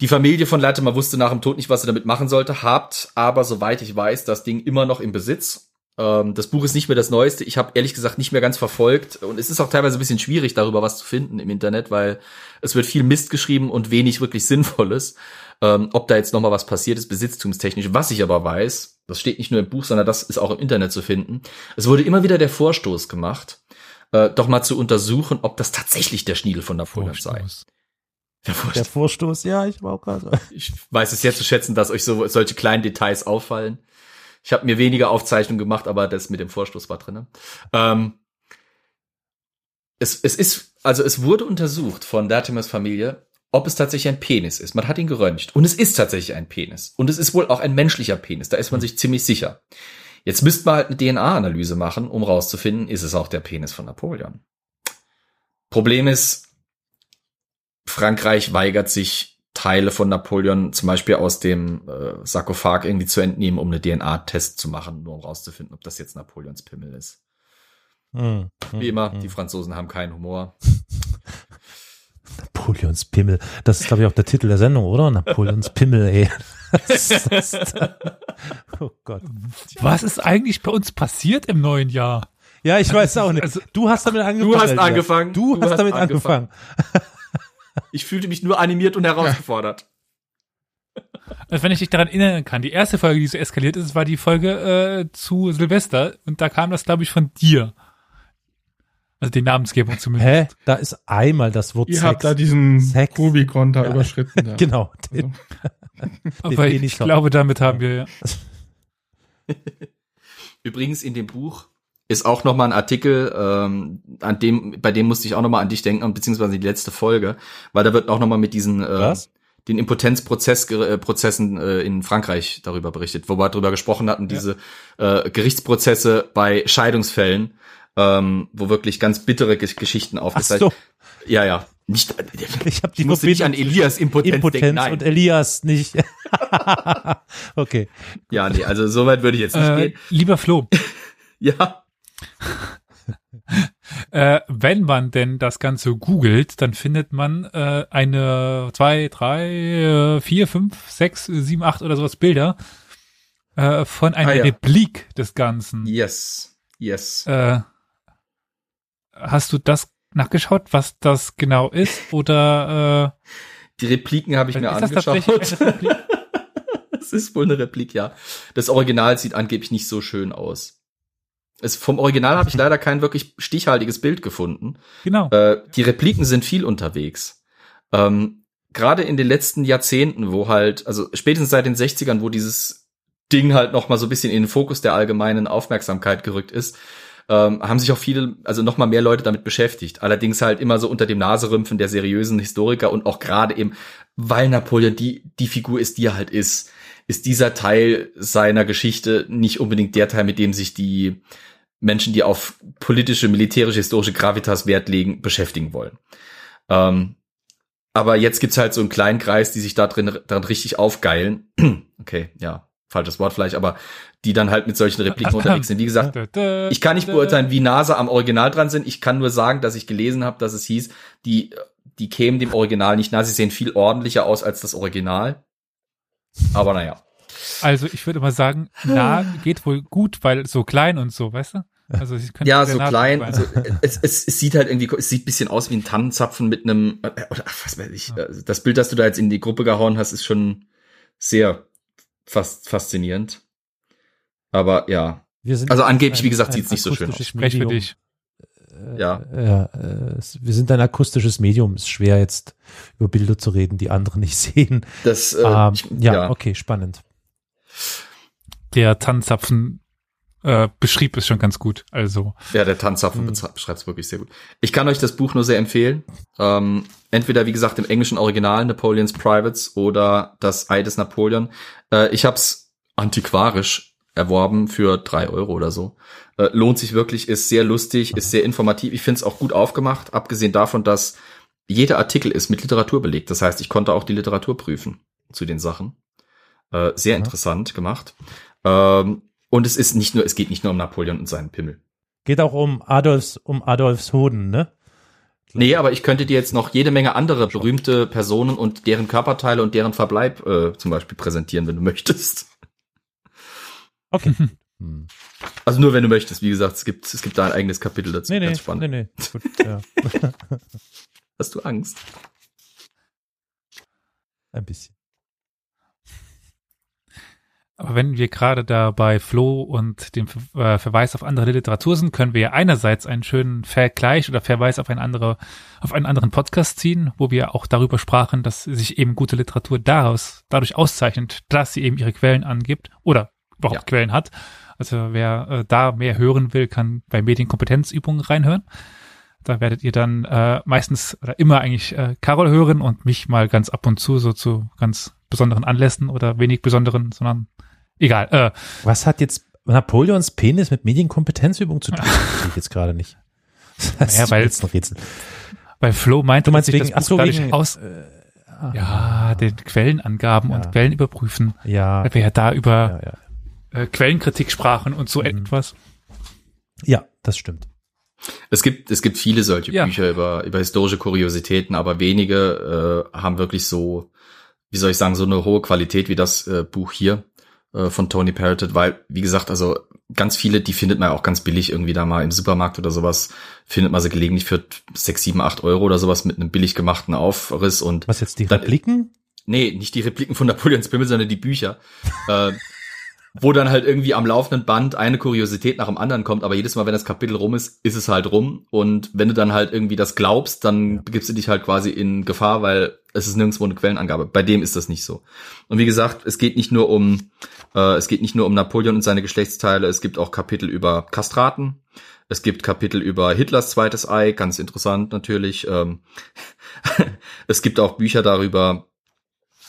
die Familie von Latimer wusste nach dem Tod nicht, was sie damit machen sollte, habt aber, soweit ich weiß, das Ding immer noch im Besitz. Ähm, das Buch ist nicht mehr das Neueste. Ich habe ehrlich gesagt nicht mehr ganz verfolgt. Und es ist auch teilweise ein bisschen schwierig, darüber was zu finden im Internet, weil es wird viel Mist geschrieben und wenig wirklich Sinnvolles. Ähm, ob da jetzt noch mal was passiert ist, besitztumstechnisch. Was ich aber weiß, das steht nicht nur im Buch, sondern das ist auch im Internet zu finden. Es wurde immer wieder der Vorstoß gemacht, äh, doch mal zu untersuchen, ob das tatsächlich der Schniedel von Napoleon sei. Der Vorstoß. der Vorstoß, ja, ich war auch gerade. Ich weiß es sehr zu schätzen, dass euch so solche kleinen Details auffallen. Ich habe mir weniger Aufzeichnungen gemacht, aber das mit dem Vorstoß war drin. Ähm, es, es ist, also es wurde untersucht von Datimers Familie, ob es tatsächlich ein Penis ist. Man hat ihn geröntgt und es ist tatsächlich ein Penis. Und es ist wohl auch ein menschlicher Penis. Da ist man sich ziemlich sicher. Jetzt müsste man halt eine DNA-Analyse machen, um rauszufinden, ist es auch der Penis von Napoleon. Problem ist, Frankreich weigert sich, Teile von Napoleon zum Beispiel aus dem äh, Sarkophag irgendwie zu entnehmen, um eine DNA-Test zu machen, nur um rauszufinden, ob das jetzt Napoleons Pimmel ist. Hm, hm, Wie immer, hm. die Franzosen haben keinen Humor. Napoleons Pimmel. Das ist, glaube ich, auch der Titel der Sendung, oder? Napoleons Pimmel, ey. Ist das oh Gott. Was ist eigentlich bei uns passiert im neuen Jahr? Ja, ich weiß auch nicht. Also- du hast damit angefangen. Du hast angefangen. Du, Du hast hast damit angefangen. angefangen. Ich fühlte mich nur animiert und herausgefordert. Also wenn ich dich daran erinnern kann, die erste Folge, die so eskaliert ist, war die Folge äh, zu Silvester und da kam das, glaube ich, von dir. Also die Namensgebung zumindest. Hä? Da ist einmal das Wort Ihr Sex. habt da diesen Sex. Rubikon da Ja. überschritten. Da. genau. Den, Also, Aber den ich, ich glaub- glaube, damit haben wir ja. Übrigens in dem Buch ist auch noch mal ein Artikel, ähm, an dem, bei dem musste ich auch noch mal an dich denken, beziehungsweise die letzte Folge, weil da wird auch noch mal mit diesen äh, Was? den Impotenzprozessen äh, in Frankreich darüber berichtet, wo wir darüber gesprochen hatten, diese äh, Gerichtsprozesse bei Scheidungsfällen, ähm, wo wirklich ganz bittere Ge Geschichten Ach aufgezeigt. so, Ja, ja. Nicht, ich habe die ich musste nicht an Elias Impotenz, Impotenz denken. Nein. und Elias nicht. okay. ja, nee, also so weit würde ich jetzt nicht Äh, gehen. lieber Flo, Ja. äh, wenn man denn das Ganze googelt, dann findet man äh, eine, zwei, drei, äh, vier, fünf, sechs, sieben, acht oder sowas Bilder äh, von einer Ah, ja. Replik des Ganzen. Yes. Yes. Äh, hast du das nachgeschaut, was das genau ist? Oder Die Repliken habe ich äh, mir angeschaut. Es ist wohl eine Replik, ja. Das Original sieht angeblich nicht so schön aus. Es, vom Original habe ich leider kein wirklich stichhaltiges Bild gefunden. Genau. Äh, die Repliken sind viel unterwegs. Ähm, Gerade in den letzten Jahrzehnten, wo halt, also spätestens seit den 60ern, wo dieses Ding halt noch mal so ein bisschen in den Fokus der allgemeinen Aufmerksamkeit gerückt ist, ähm, haben sich auch viele, also noch mal mehr Leute damit beschäftigt. Allerdings halt immer so unter dem Naserümpfen der seriösen Historiker und auch gerade eben, weil Napoleon die, die Figur ist, die er halt ist, ist dieser Teil seiner Geschichte nicht unbedingt der Teil, mit dem sich die Menschen, die auf politische, militärische, historische Gravitas Wert legen, beschäftigen wollen. Ähm, aber jetzt gibt's halt so einen kleinen Kreis, die sich da drin, daran richtig aufgeilen. okay, ja, falsches Wort vielleicht, aber die dann halt mit solchen Repliken unterwegs sind. Wie gesagt, ich kann nicht beurteilen, wie nah sie am Original dran sind. Ich kann nur sagen, dass ich gelesen habe, dass es hieß, die, die kämen dem Original nicht nah. Sie sehen viel ordentlicher aus als das Original. Aber naja. Also ich würde mal sagen, na, geht wohl gut, weil so klein und so, weißt du? Also sie können Ja, so klein. Also, es, es, es sieht halt irgendwie, es sieht ein bisschen aus wie ein Tannenzapfen mit einem, äh, oder was weiß ich. Also Das Bild, das du da jetzt in die Gruppe gehauen hast, ist schon sehr fast faszinierend. Aber ja, Wir sind Also angeblich, ein- wie gesagt, sieht's nicht so schön akustisches Ich spreche für Medium. dich. Ja. Ja, äh, es- wir sind ein akustisches Medium. Ist schwer jetzt über Bilder zu reden, die andere nicht sehen. das, äh, Ähm, ich, ja, ja. okay, spannend. Der Tannenzapfen äh, beschrieb es schon ganz gut. Also Ja, der Tanzapfen Mhm. beschreibt es wirklich sehr gut. Ich kann euch das Buch nur sehr empfehlen. Ähm, entweder, wie gesagt, im englischen Original Napoleon's Privates oder das Ei des Napoleon. Äh, ich habe es antiquarisch erworben für drei Euro oder so. Äh, lohnt sich wirklich, ist sehr lustig, ist sehr informativ. Ich finde es auch gut aufgemacht, abgesehen davon, dass jeder Artikel ist mit Literatur belegt. Das heißt, ich konnte auch die Literatur prüfen zu den Sachen. Äh, sehr Ja. interessant gemacht. Ähm, und es ist nicht nur, es geht nicht nur um Napoleon und seinen Pimmel. Geht auch um Adolfs, um Adolfs Hoden, ne? Nee, aber ich könnte dir jetzt noch jede Menge andere berühmte Personen und deren Körperteile und deren Verbleib äh, zum Beispiel präsentieren, wenn du möchtest. Okay. Hm. Also nur wenn du möchtest. Wie gesagt, es gibt, es gibt da ein eigenes Kapitel dazu. Nee, nee, Ganz spannend. nee, nee. Gut, ja. Hast du Angst? Ein bisschen. Aber wenn wir gerade da bei Flo und dem äh, Verweis auf andere Literatur sind, können wir ja einerseits einen schönen Vergleich oder Verweis auf, eine andere, auf einen anderen Podcast ziehen, wo wir auch darüber sprachen, dass sich eben gute Literatur daraus, dadurch auszeichnet, dass sie eben ihre Quellen angibt oder überhaupt Ja. Quellen hat. Also wer äh, da mehr hören will, kann bei Medienkompetenzübungen reinhören. Da werdet ihr dann äh, meistens oder immer eigentlich äh, Carol hören und mich mal ganz ab und zu so zu ganz besonderen Anlässen oder wenig besonderen, sondern egal. Äh, Was hat jetzt Napoleons Penis mit Medienkompetenzübung zu tun? Das verstehe ich jetzt gerade nicht. Das Naja, ist weil- jetzt noch Rätsel. weil Flo meinte, Du meinst dass sich wegen, das ach Buch so, wegen, aus, äh, ah, ja, den Quellenangaben Ja. und Quellen überprüfen, ja, weil wir ja da über ja, ja. äh, Quellenkritik sprachen und so Mhm. etwas. Ja, das stimmt. Es gibt, es gibt viele solche Ja. Bücher über, über historische Kuriositäten, aber wenige äh, haben wirklich so, wie soll ich sagen, so eine hohe Qualität wie das äh, Buch hier äh, von Tony Parrottet, weil, wie gesagt, also ganz viele, die findet man auch ganz billig irgendwie da mal im Supermarkt oder sowas, findet man sie gelegentlich für sechs, sieben, acht Euro oder sowas mit einem billig gemachten Aufriss und Was jetzt die Dann- Repliken? Nee, nicht die Repliken von Napoleons Pimmel, sondern die Bücher. äh, wo dann halt irgendwie am laufenden Band eine Kuriosität nach dem anderen kommt, aber jedes Mal, wenn das Kapitel rum ist, ist es halt rum. Und wenn du dann halt irgendwie das glaubst, dann begibst du dich halt quasi in Gefahr, weil es ist nirgendwo eine Quellenangabe. Bei dem ist das nicht so. Und wie gesagt, es geht nicht nur um, äh, es geht nicht nur um Napoleon und seine Geschlechtsteile, es gibt auch Kapitel über Kastraten. Es gibt Kapitel über Hitlers zweites Ei, ganz interessant natürlich. Ähm, es gibt auch Bücher darüber,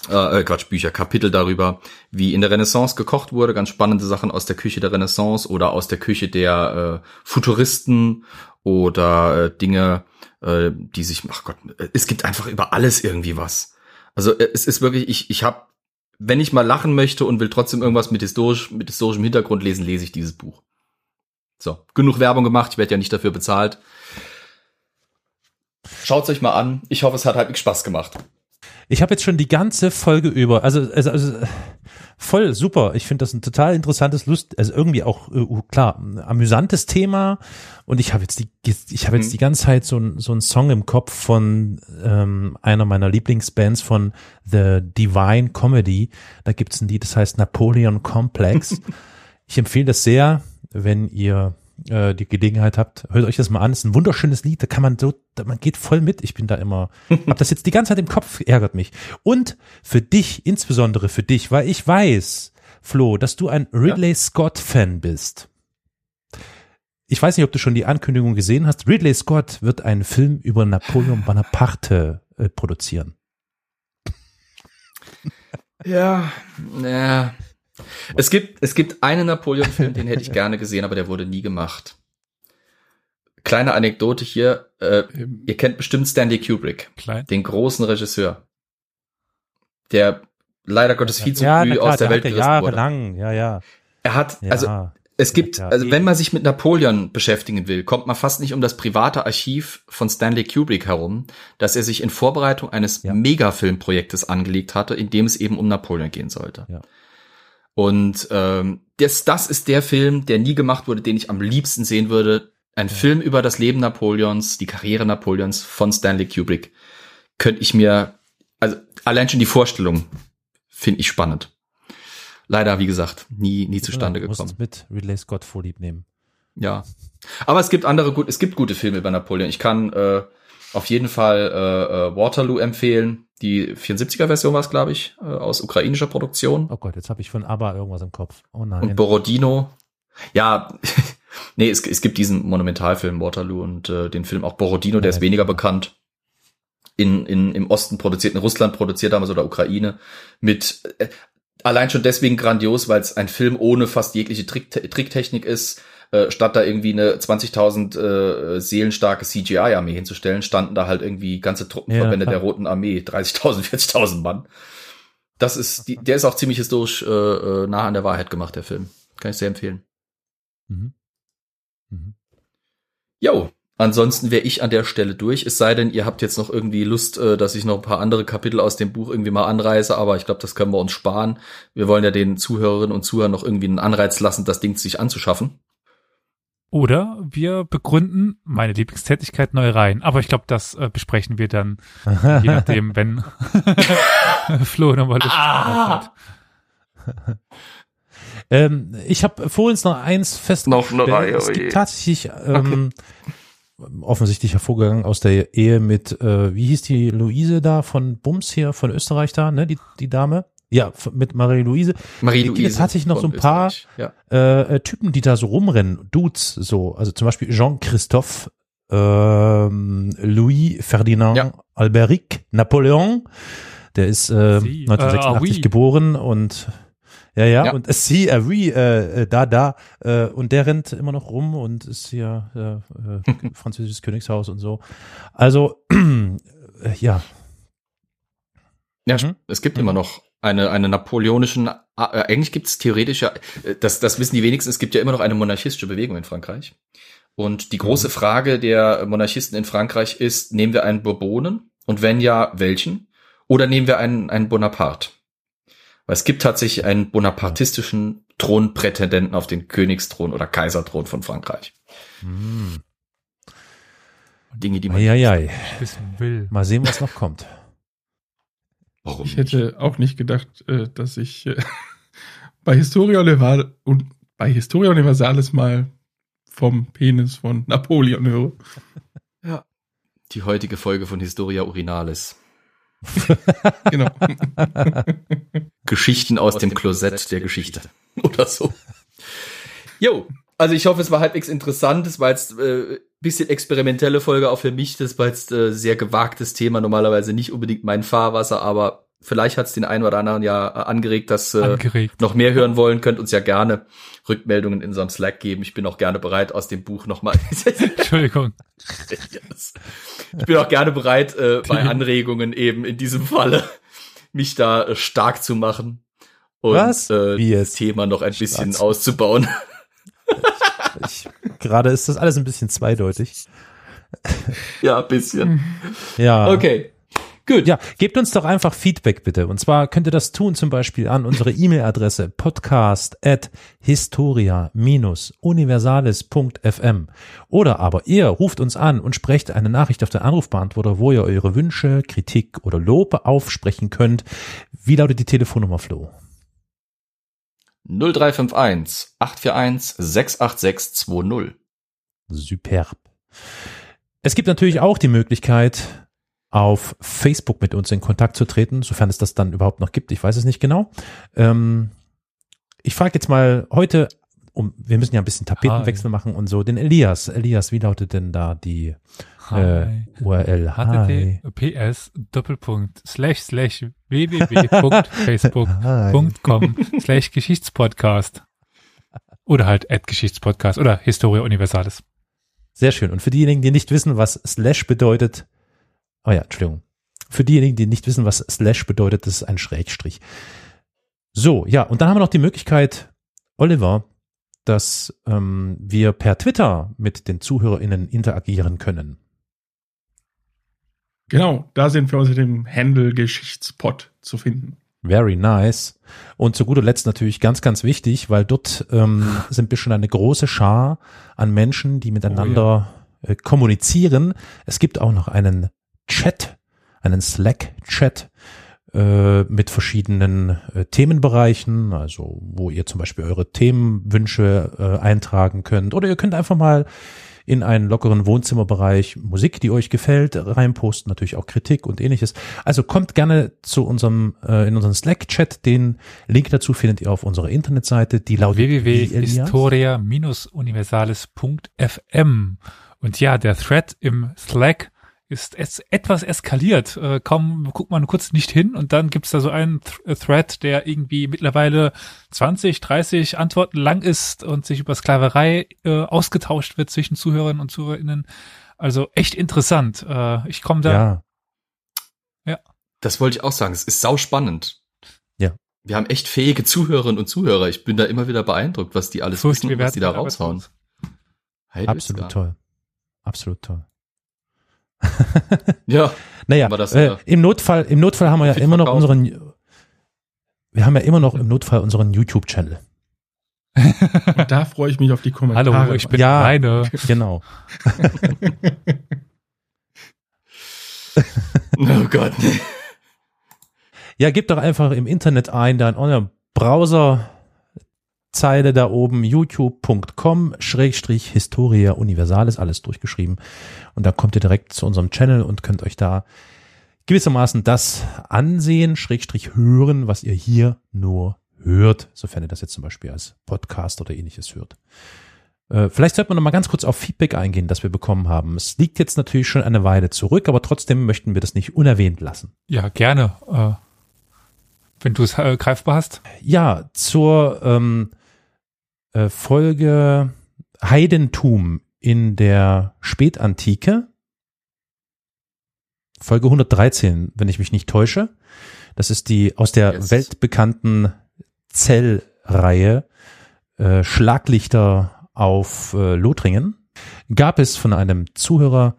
äh, äh, Quatsch, Bücher, Kapitel darüber, wie in der Renaissance gekocht wurde, ganz spannende Sachen aus der Küche der Renaissance oder aus der Küche der äh, Futuristen oder äh, Dinge, äh, die sich, ach Gott, es gibt einfach über alles irgendwie was. Also äh, es ist wirklich, ich, ich habe, wenn ich mal lachen möchte und will trotzdem irgendwas mit historisch, mit historischem Hintergrund lesen, lese ich dieses Buch. So, genug Werbung gemacht, ich werde ja nicht dafür bezahlt. Schaut's euch mal an. Ich hoffe, es hat halbwegs Spaß gemacht. Ich habe jetzt schon die ganze Folge über, also, also, also voll super. Ich finde das ein total interessantes Lust, also irgendwie auch äh, klar ein amüsantes Thema. Und ich habe jetzt die, ich habe jetzt Mhm. die ganze Zeit so ein so ein Song im Kopf von ähm, einer meiner Lieblingsbands von The Divine Comedy. Da gibt's ein Lied, das heißt Napoleon Complex. ich empfehle das sehr, wenn ihr äh, die Gelegenheit habt, hört euch das mal an. Es ist ein wunderschönes Lied, da kann man so, da, man geht voll mit. Ich bin da immer, hab das jetzt die ganze Zeit im Kopf, ärgert mich. Und für dich, insbesondere für dich, weil ich weiß, Flo, dass du ein Ridley Scott Fan bist. Ich weiß nicht, ob du schon die Ankündigung gesehen hast. Ridley Scott wird einen Film über Napoleon Bonaparte äh, produzieren. Ja, ja. Es gibt, es gibt einen Napoleon-Film, den hätte ich gerne gesehen, aber der wurde nie gemacht. Kleine Anekdote hier, äh, ihr kennt bestimmt Stanley Kubrick, Klein. den großen Regisseur, der leider Gottes viel zu ja, früh klar, aus der, der Welt gerissen wurde. jahrelang, ja, ja. Er hat, ja. also es gibt, also wenn man sich mit Napoleon beschäftigen will, kommt man fast nicht um das private Archiv von Stanley Kubrick herum, dass er sich in Vorbereitung eines Ja. Megafilmprojektes angelegt hatte, in dem es eben um Napoleon gehen sollte. Ja. Und ähm, das, das ist der Film, der nie gemacht wurde, den ich am liebsten sehen würde. Ein Film über das Leben Napoleons, die Karriere Napoleons von Stanley Kubrick. Könnte ich mir, also allein schon die Vorstellung finde ich spannend. Leider, wie gesagt, nie, nie zustande ja, musst gekommen. mit Ridley Scott vorlieb nehmen. Ja. Aber es gibt andere gut, es gibt gute Filme über Napoleon. Ich kann äh, auf jeden Fall äh, äh, Waterloo empfehlen. Die 74er Version war es, glaube ich, äh, aus ukrainischer Produktion. Oh Gott, jetzt habe ich von ABBA irgendwas im Kopf. Oh Und nein. Borodino. Ja, nee, es, es gibt diesen Monumentalfilm Waterloo und äh, den Film auch Borodino, der ist weniger bekannt. In, in, Im Osten produziert, in Russland produziert damals oder Ukraine mit äh, allein schon deswegen grandios, weil es ein Film ohne fast jegliche Trick, Tricktechnik ist. Äh, statt da irgendwie eine 20.000 äh, seelenstarke CGI-Armee hinzustellen, standen da halt irgendwie ganze Truppenverbände Ja, der. Roten Armee, 30.000, 40.000 Mann. Das ist, die, der ist auch ziemlich historisch äh, äh, nah an der Wahrheit gemacht, der Film. Kann ich sehr empfehlen. Mhm. Mhm. Jo, ansonsten wäre ich an der Stelle durch. Es sei denn, ihr habt jetzt noch irgendwie Lust, äh, dass ich noch ein paar andere Kapitel aus dem Buch irgendwie mal anreiße, aber ich glaube, das können wir uns sparen. Wir wollen ja den Zuhörerinnen und Zuhörern noch irgendwie einen Anreiz lassen, das Ding sich anzuschaffen. Oder wir begründen meine Lieblingstätigkeit neu rein. Aber ich glaube, das äh, besprechen wir dann, je nachdem, wenn Flo nochmal Lust drauf hat. Ähm, ich habe vorhin noch eins festgestellt. Noch eine Reihe, Es oh gibt tatsächlich ähm, offensichtlich hervorgegangen aus der Ehe mit, äh, wie hieß die Luise da von Bums hier, von Österreich da, ne, die, die Dame? Ja, mit Marie-Louise. Marie-Louise. Es gibt tatsächlich noch so ein paar. Ja. äh, äh, Typen, die da so rumrennen, Dudes, so, also zum Beispiel Jean-Christophe, ähm, Louis Ferdinand Ja. Alberic Napoleon, der ist äh, Sie, äh, 1986 ah, oui. geboren und ja, ja, Ja. und sie, äh, oui, äh, äh, da, da, äh, und der rennt immer noch rum und ist hier äh, äh, französisches Königshaus und so. Also, äh, ja, Ja, Mhm. es gibt Mhm. immer noch eine, eine napoleonischen, äh, eigentlich gibt es theoretisch ja, äh, das, das wissen die wenigsten, es gibt ja immer noch eine monarchistische Bewegung in Frankreich. Und die große Frage der Monarchisten in Frankreich ist, nehmen wir einen Bourbonen? Und wenn ja, welchen? Oder nehmen wir einen, einen Bonaparte? Weil es gibt tatsächlich einen bonapartistischen Thronprätendenten auf den Königsthron oder Kaiserthron von Frankreich. Hm. Dinge, die man Eieiei. wissen will. Mal sehen, was noch kommt. Warum Ich hätte auch nicht gedacht, äh, dass ich äh, bei Historia Universal und bei Historia Universalis mal vom Penis von Napoleon höre. Ja. Die heutige Folge von Historia Urinalis. Genau. Geschichten aus, dem, Klosett der Geschichte. Oder so. Jo, also ich hoffe, es war halbwegs interessant. Es war jetzt äh, bisschen experimentelle Folge auch für mich. Das war jetzt äh, sehr gewagtes Thema. Normalerweise nicht unbedingt mein Fahrwasser, aber vielleicht hat es den einen oder anderen ja äh, angeregt, dass äh, Angeregt. noch mehr hören wollen. Könnt uns ja gerne Rückmeldungen in unserem Slack geben. Ich bin auch gerne bereit, aus dem Buch nochmal. Entschuldigung. Ich bin auch gerne bereit, äh, bei Anregungen eben in diesem Falle mich da äh, stark zu machen und Was? Äh, das? Thema noch ein bisschen auszubauen. Ich, gerade ist das alles ein bisschen zweideutig. ja, ein bisschen. Ja. Okay. Gut. Ja, gebt uns doch einfach Feedback bitte. Und zwar könnt ihr das tun zum Beispiel an unsere E-Mail-Adresse podcast at historia-universales.fm. Oder aber ihr ruft uns an und sprecht eine Nachricht auf den Anrufbeantworter, wo ihr eure Wünsche, Kritik oder Lob aufsprechen könnt. Wie lautet die Telefonnummer, Flo? 0351 841 68620. Superb. Es gibt natürlich auch die Möglichkeit, auf Facebook mit uns in Kontakt zu treten, sofern es das dann überhaupt noch gibt. Ich weiß es nicht genau. Ähm, ich frage jetzt mal heute, um, wir müssen ja ein bisschen Tapetenwechsel machen und so, den Elias. Elias, wie lautet denn da die äh, Hi. URL? Hi. https Doppelpunkt slash slash www.facebook.com slash Geschichtspodcast. Oder halt at Geschichtspodcast oder Historia Universalis. Sehr schön. Und für diejenigen, die nicht wissen, was Slash bedeutet, oh ja, Entschuldigung. Für diejenigen, die nicht wissen, was Slash bedeutet, das ist ein Schrägstrich. So, ja, und dann haben wir noch die Möglichkeit, Oliver, dass ähm, wir per Twitter mit den ZuhörerInnen interagieren können. Genau, da sind wir unter dem Handle Geschichtspot zu finden. Very nice. Und zu guter Letzt natürlich ganz, ganz wichtig, weil dort ähm, sind wir schon eine große Schar an Menschen, die miteinander äh, kommunizieren. Es gibt auch noch einen Chat, einen Slack-Chat äh, mit verschiedenen äh, Themenbereichen, also wo ihr zum Beispiel eure Themenwünsche äh, eintragen könnt. Oder ihr könnt einfach mal in einen lockeren Wohnzimmerbereich Musik, die euch gefällt, reinposten, natürlich auch Kritik und ähnliches. Also kommt gerne zu unserem, äh, in unseren Slack-Chat. Den Link dazu findet ihr auf unserer Internetseite, die lautet www.historia-universales.fm. Und ja, der Thread im Slack ist es etwas eskaliert. Äh, kaum guckt man kurz nicht hin und dann gibt's da so einen Th äh, Thread, der irgendwie mittlerweile 20, 30 Antworten lang ist und sich über Sklaverei äh, ausgetauscht wird zwischen Zuhörern und ZuhörerInnen. Also echt interessant. Äh, ich komme da. Ja, Das wollte ich auch sagen. Es ist sau spannend. Ja. Wir haben echt fähige Zuhörerinnen und Zuhörer. Ich bin da immer wieder beeindruckt, was die alles Furcht, wissen und was die da raushauen. absolut toll. Absolut toll. Ja, Naja, Aber das, äh, äh, im Notfall, im Notfall haben wir ja immer noch unseren, wir haben ja immer noch im Notfall unseren YouTube-Channel. Und da freue ich mich auf die Kommentare. Hallo, ich bin Ja. alleine. Genau. oh Gott. Ja, gebt doch einfach im Internet ein, da in eurem Browser Zeile da oben youtube.com schrägstrich Historia Universalis, alles durchgeschrieben. Und da kommt ihr direkt zu unserem Channel und könnt euch da gewissermaßen das ansehen, schrägstrich hören, was ihr hier nur hört, sofern ihr das jetzt zum Beispiel als Podcast oder ähnliches hört. Äh, Vielleicht sollte man noch mal ganz kurz auf Feedback eingehen, das wir bekommen haben. Es liegt jetzt natürlich schon eine Weile zurück, aber trotzdem möchten wir das nicht unerwähnt lassen. Ja, gerne. Äh, wenn du es äh, greifbar hast. Ja, zur ähm, äh, Folge Heidentum in der Spätantike. Folge 113, wenn ich mich nicht täusche. Das ist die aus der Yes. weltbekannten Zellreihe äh, Schlaglichter auf äh, Lothringen. gab es von einem Zuhörer,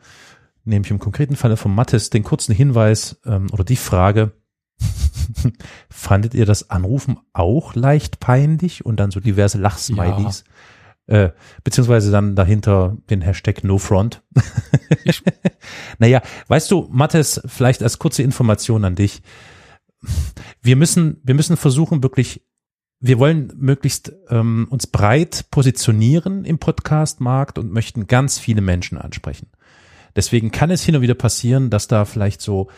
nämlich im konkreten Falle von Mattes, den kurzen Hinweis ähm, oder die Frage, fandet ihr das Anrufen auch leicht peinlich und dann so diverse Lachsmilies? Äh, beziehungsweise dann dahinter den Hashtag NoFront. naja, weißt du, Mattes, vielleicht als kurze Information an dich. Wir müssen, wir müssen versuchen, wirklich wir wollen möglichst ähm, uns breit positionieren im Podcast-Markt und möchten ganz viele Menschen ansprechen. Deswegen kann es hin und wieder passieren, dass da vielleicht so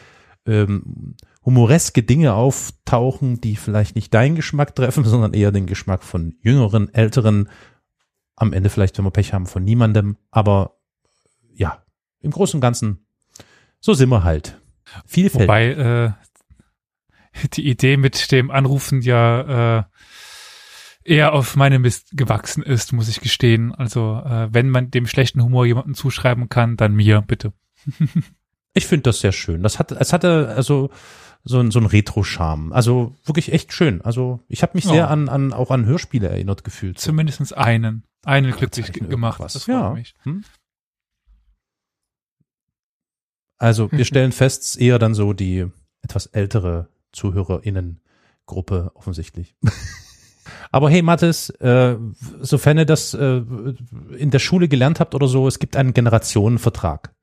ähm, humoreske Dinge auftauchen, die vielleicht nicht deinen Geschmack treffen, sondern eher den Geschmack von jüngeren, älteren, am Ende vielleicht, wenn wir Pech haben, von niemandem. Aber ja, im Großen und Ganzen, so sind wir halt. Vielfältig. Wobei äh, die Idee mit dem Anrufen ja äh, eher auf meine Mist gewachsen ist, muss ich gestehen. Also äh, wenn man dem schlechten Humor jemanden zuschreiben kann, dann mir, bitte. ich finde das sehr schön. Das hat, es hatte also so ein, so ein Retro-Charme. Also wirklich echt schön. Also ich habe mich sehr an, an auch an Hörspiele erinnert gefühlt. So. Zumindest einen. Einen glücklich gemacht. Was. Das ja. mich. Hm? Also wir stellen fest, eher dann so die etwas ältere ZuhörerInnen-Gruppe offensichtlich. Aber hey, Mathis, äh, sofern ihr das äh, in der Schule gelernt habt oder so, es gibt einen Generationenvertrag.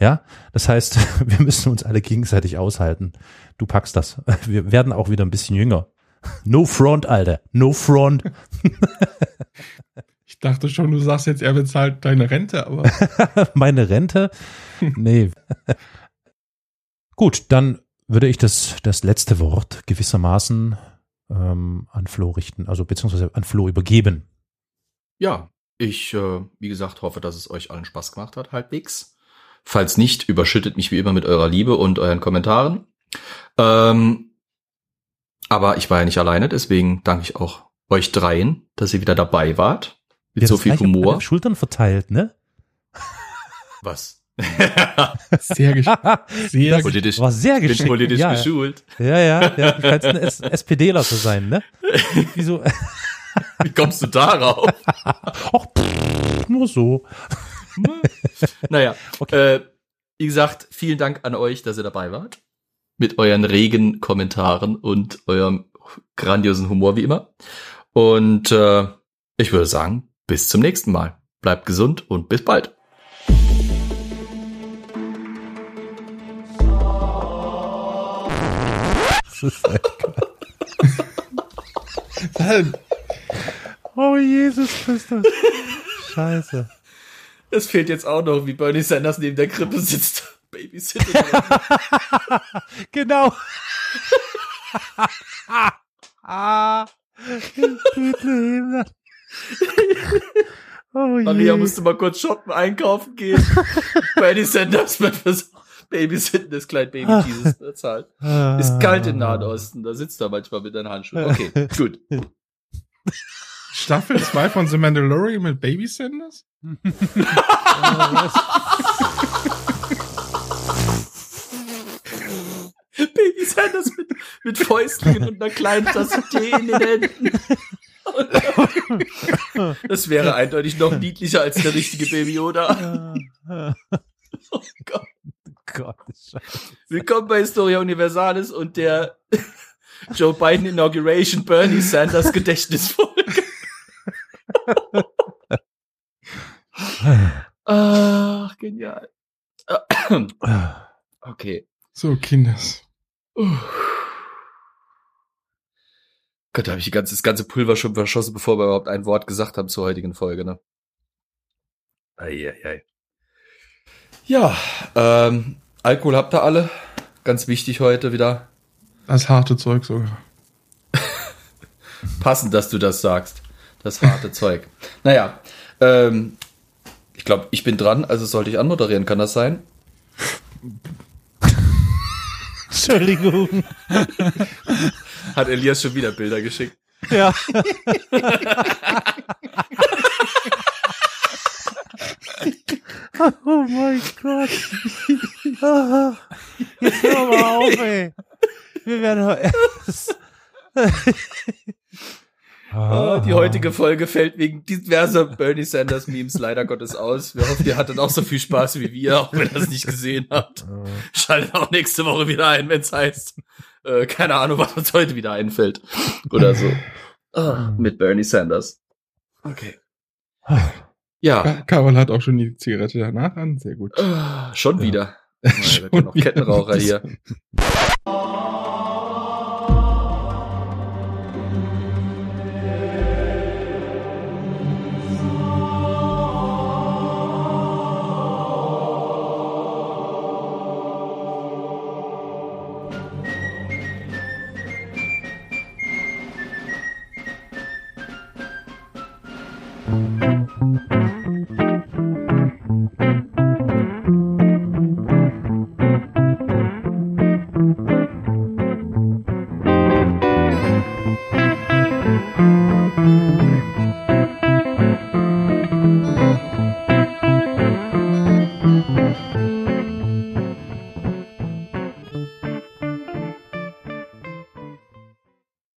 Ja, das heißt, wir müssen uns alle gegenseitig aushalten. Du packst das. Wir werden auch wieder ein bisschen jünger. No front, Alter. No front. Ich dachte schon, du sagst jetzt, er bezahlt deine Rente, aber. Meine Rente? Nee. Gut, dann würde ich das, das letzte Wort gewissermaßen ähm, an Flo richten, also beziehungsweise an Flo übergeben. Ja, ich, äh, wie gesagt, hoffe, dass es euch allen Spaß gemacht hat, halbwegs. Falls nicht, überschüttet mich wie immer mit eurer Liebe und euren Kommentaren. Ähm, aber ich war ja nicht alleine, deswegen danke ich auch euch dreien, dass ihr wieder dabei wart. Mit ja, so viel Humor. Schultern verteilt, ne? Was? sehr geschickt. Sehr politisch, war sehr geschickt. Bin politisch ja, geschult. Ja, ja, ja. Du kannst ein SPDler zu sein, ne? Wieso? Wie kommst du darauf? Ach, pff, nur so. Naja, okay. äh, wie gesagt, vielen Dank an euch, dass ihr dabei wart. Mit euren regen Kommentaren und eurem grandiosen Humor wie immer. Und äh, ich würde sagen, bis zum nächsten Mal. Bleibt gesund und bis bald. ist Oh Jesus Christus. Scheiße. Es fehlt jetzt auch noch, wie Bernie Sanders neben der Krippe sitzt. Babysitting. genau. ah. oh Maria musste mal kurz shoppen, einkaufen gehen. Bernie Sanders wird versucht. Babysitten des kleinen Baby Jesus bezahlt. Ist kalt im Nahen Osten, da sitzt er manchmal mit einem Handschuh. Okay, gut. Staffel 2 von The Mandalorian mit Baby Sanders? Baby Sanders mit, mit Fäustlingen und einer kleinen Tasse Tee in den Händen. Das wäre eindeutig noch niedlicher als der richtige Baby Yoda. Oh Gott. Gott. Willkommen bei Historia Universalis und der Joe Biden Inauguration Bernie Sanders Gedächtnisfolge. Ach, genial. Okay. So, Kinders. Gott, da habe ich die ganze, das ganze Pulver schon verschossen, bevor wir überhaupt ein Wort gesagt haben zur heutigen Folge, ne? Eieiei. Ei, ei. Ja, ähm, Alkohol habt ihr alle. Ganz wichtig heute wieder. Das harte Zeug sogar. Passend, dass du das sagst. Das harte Zeug. Naja, ähm, ich glaube, ich bin dran, also sollte ich anmoderieren, kann das sein? Entschuldigung. Hat Elias schon wieder Bilder geschickt? Ja. Oh mein Gott. Jetzt hör mal auf, ey. Wir werden Ah, die heutige Folge fällt wegen diverser Bernie Sanders Memes leider Gottes aus. Wir hoffen, ihr hattet auch so viel Spaß wie wir, auch wenn ihr es nicht gesehen habt. Schaltet auch nächste Woche wieder ein, wenn es heißt, äh, keine Ahnung, was uns heute wieder einfällt. Oder so. Ah, mit Bernie Sanders. Okay. Ja. Carol hat auch schon die Zigarette danach an. Sehr gut. Ah, schon Ja. wieder. Ja, wir können noch wieder. Kettenraucher hier.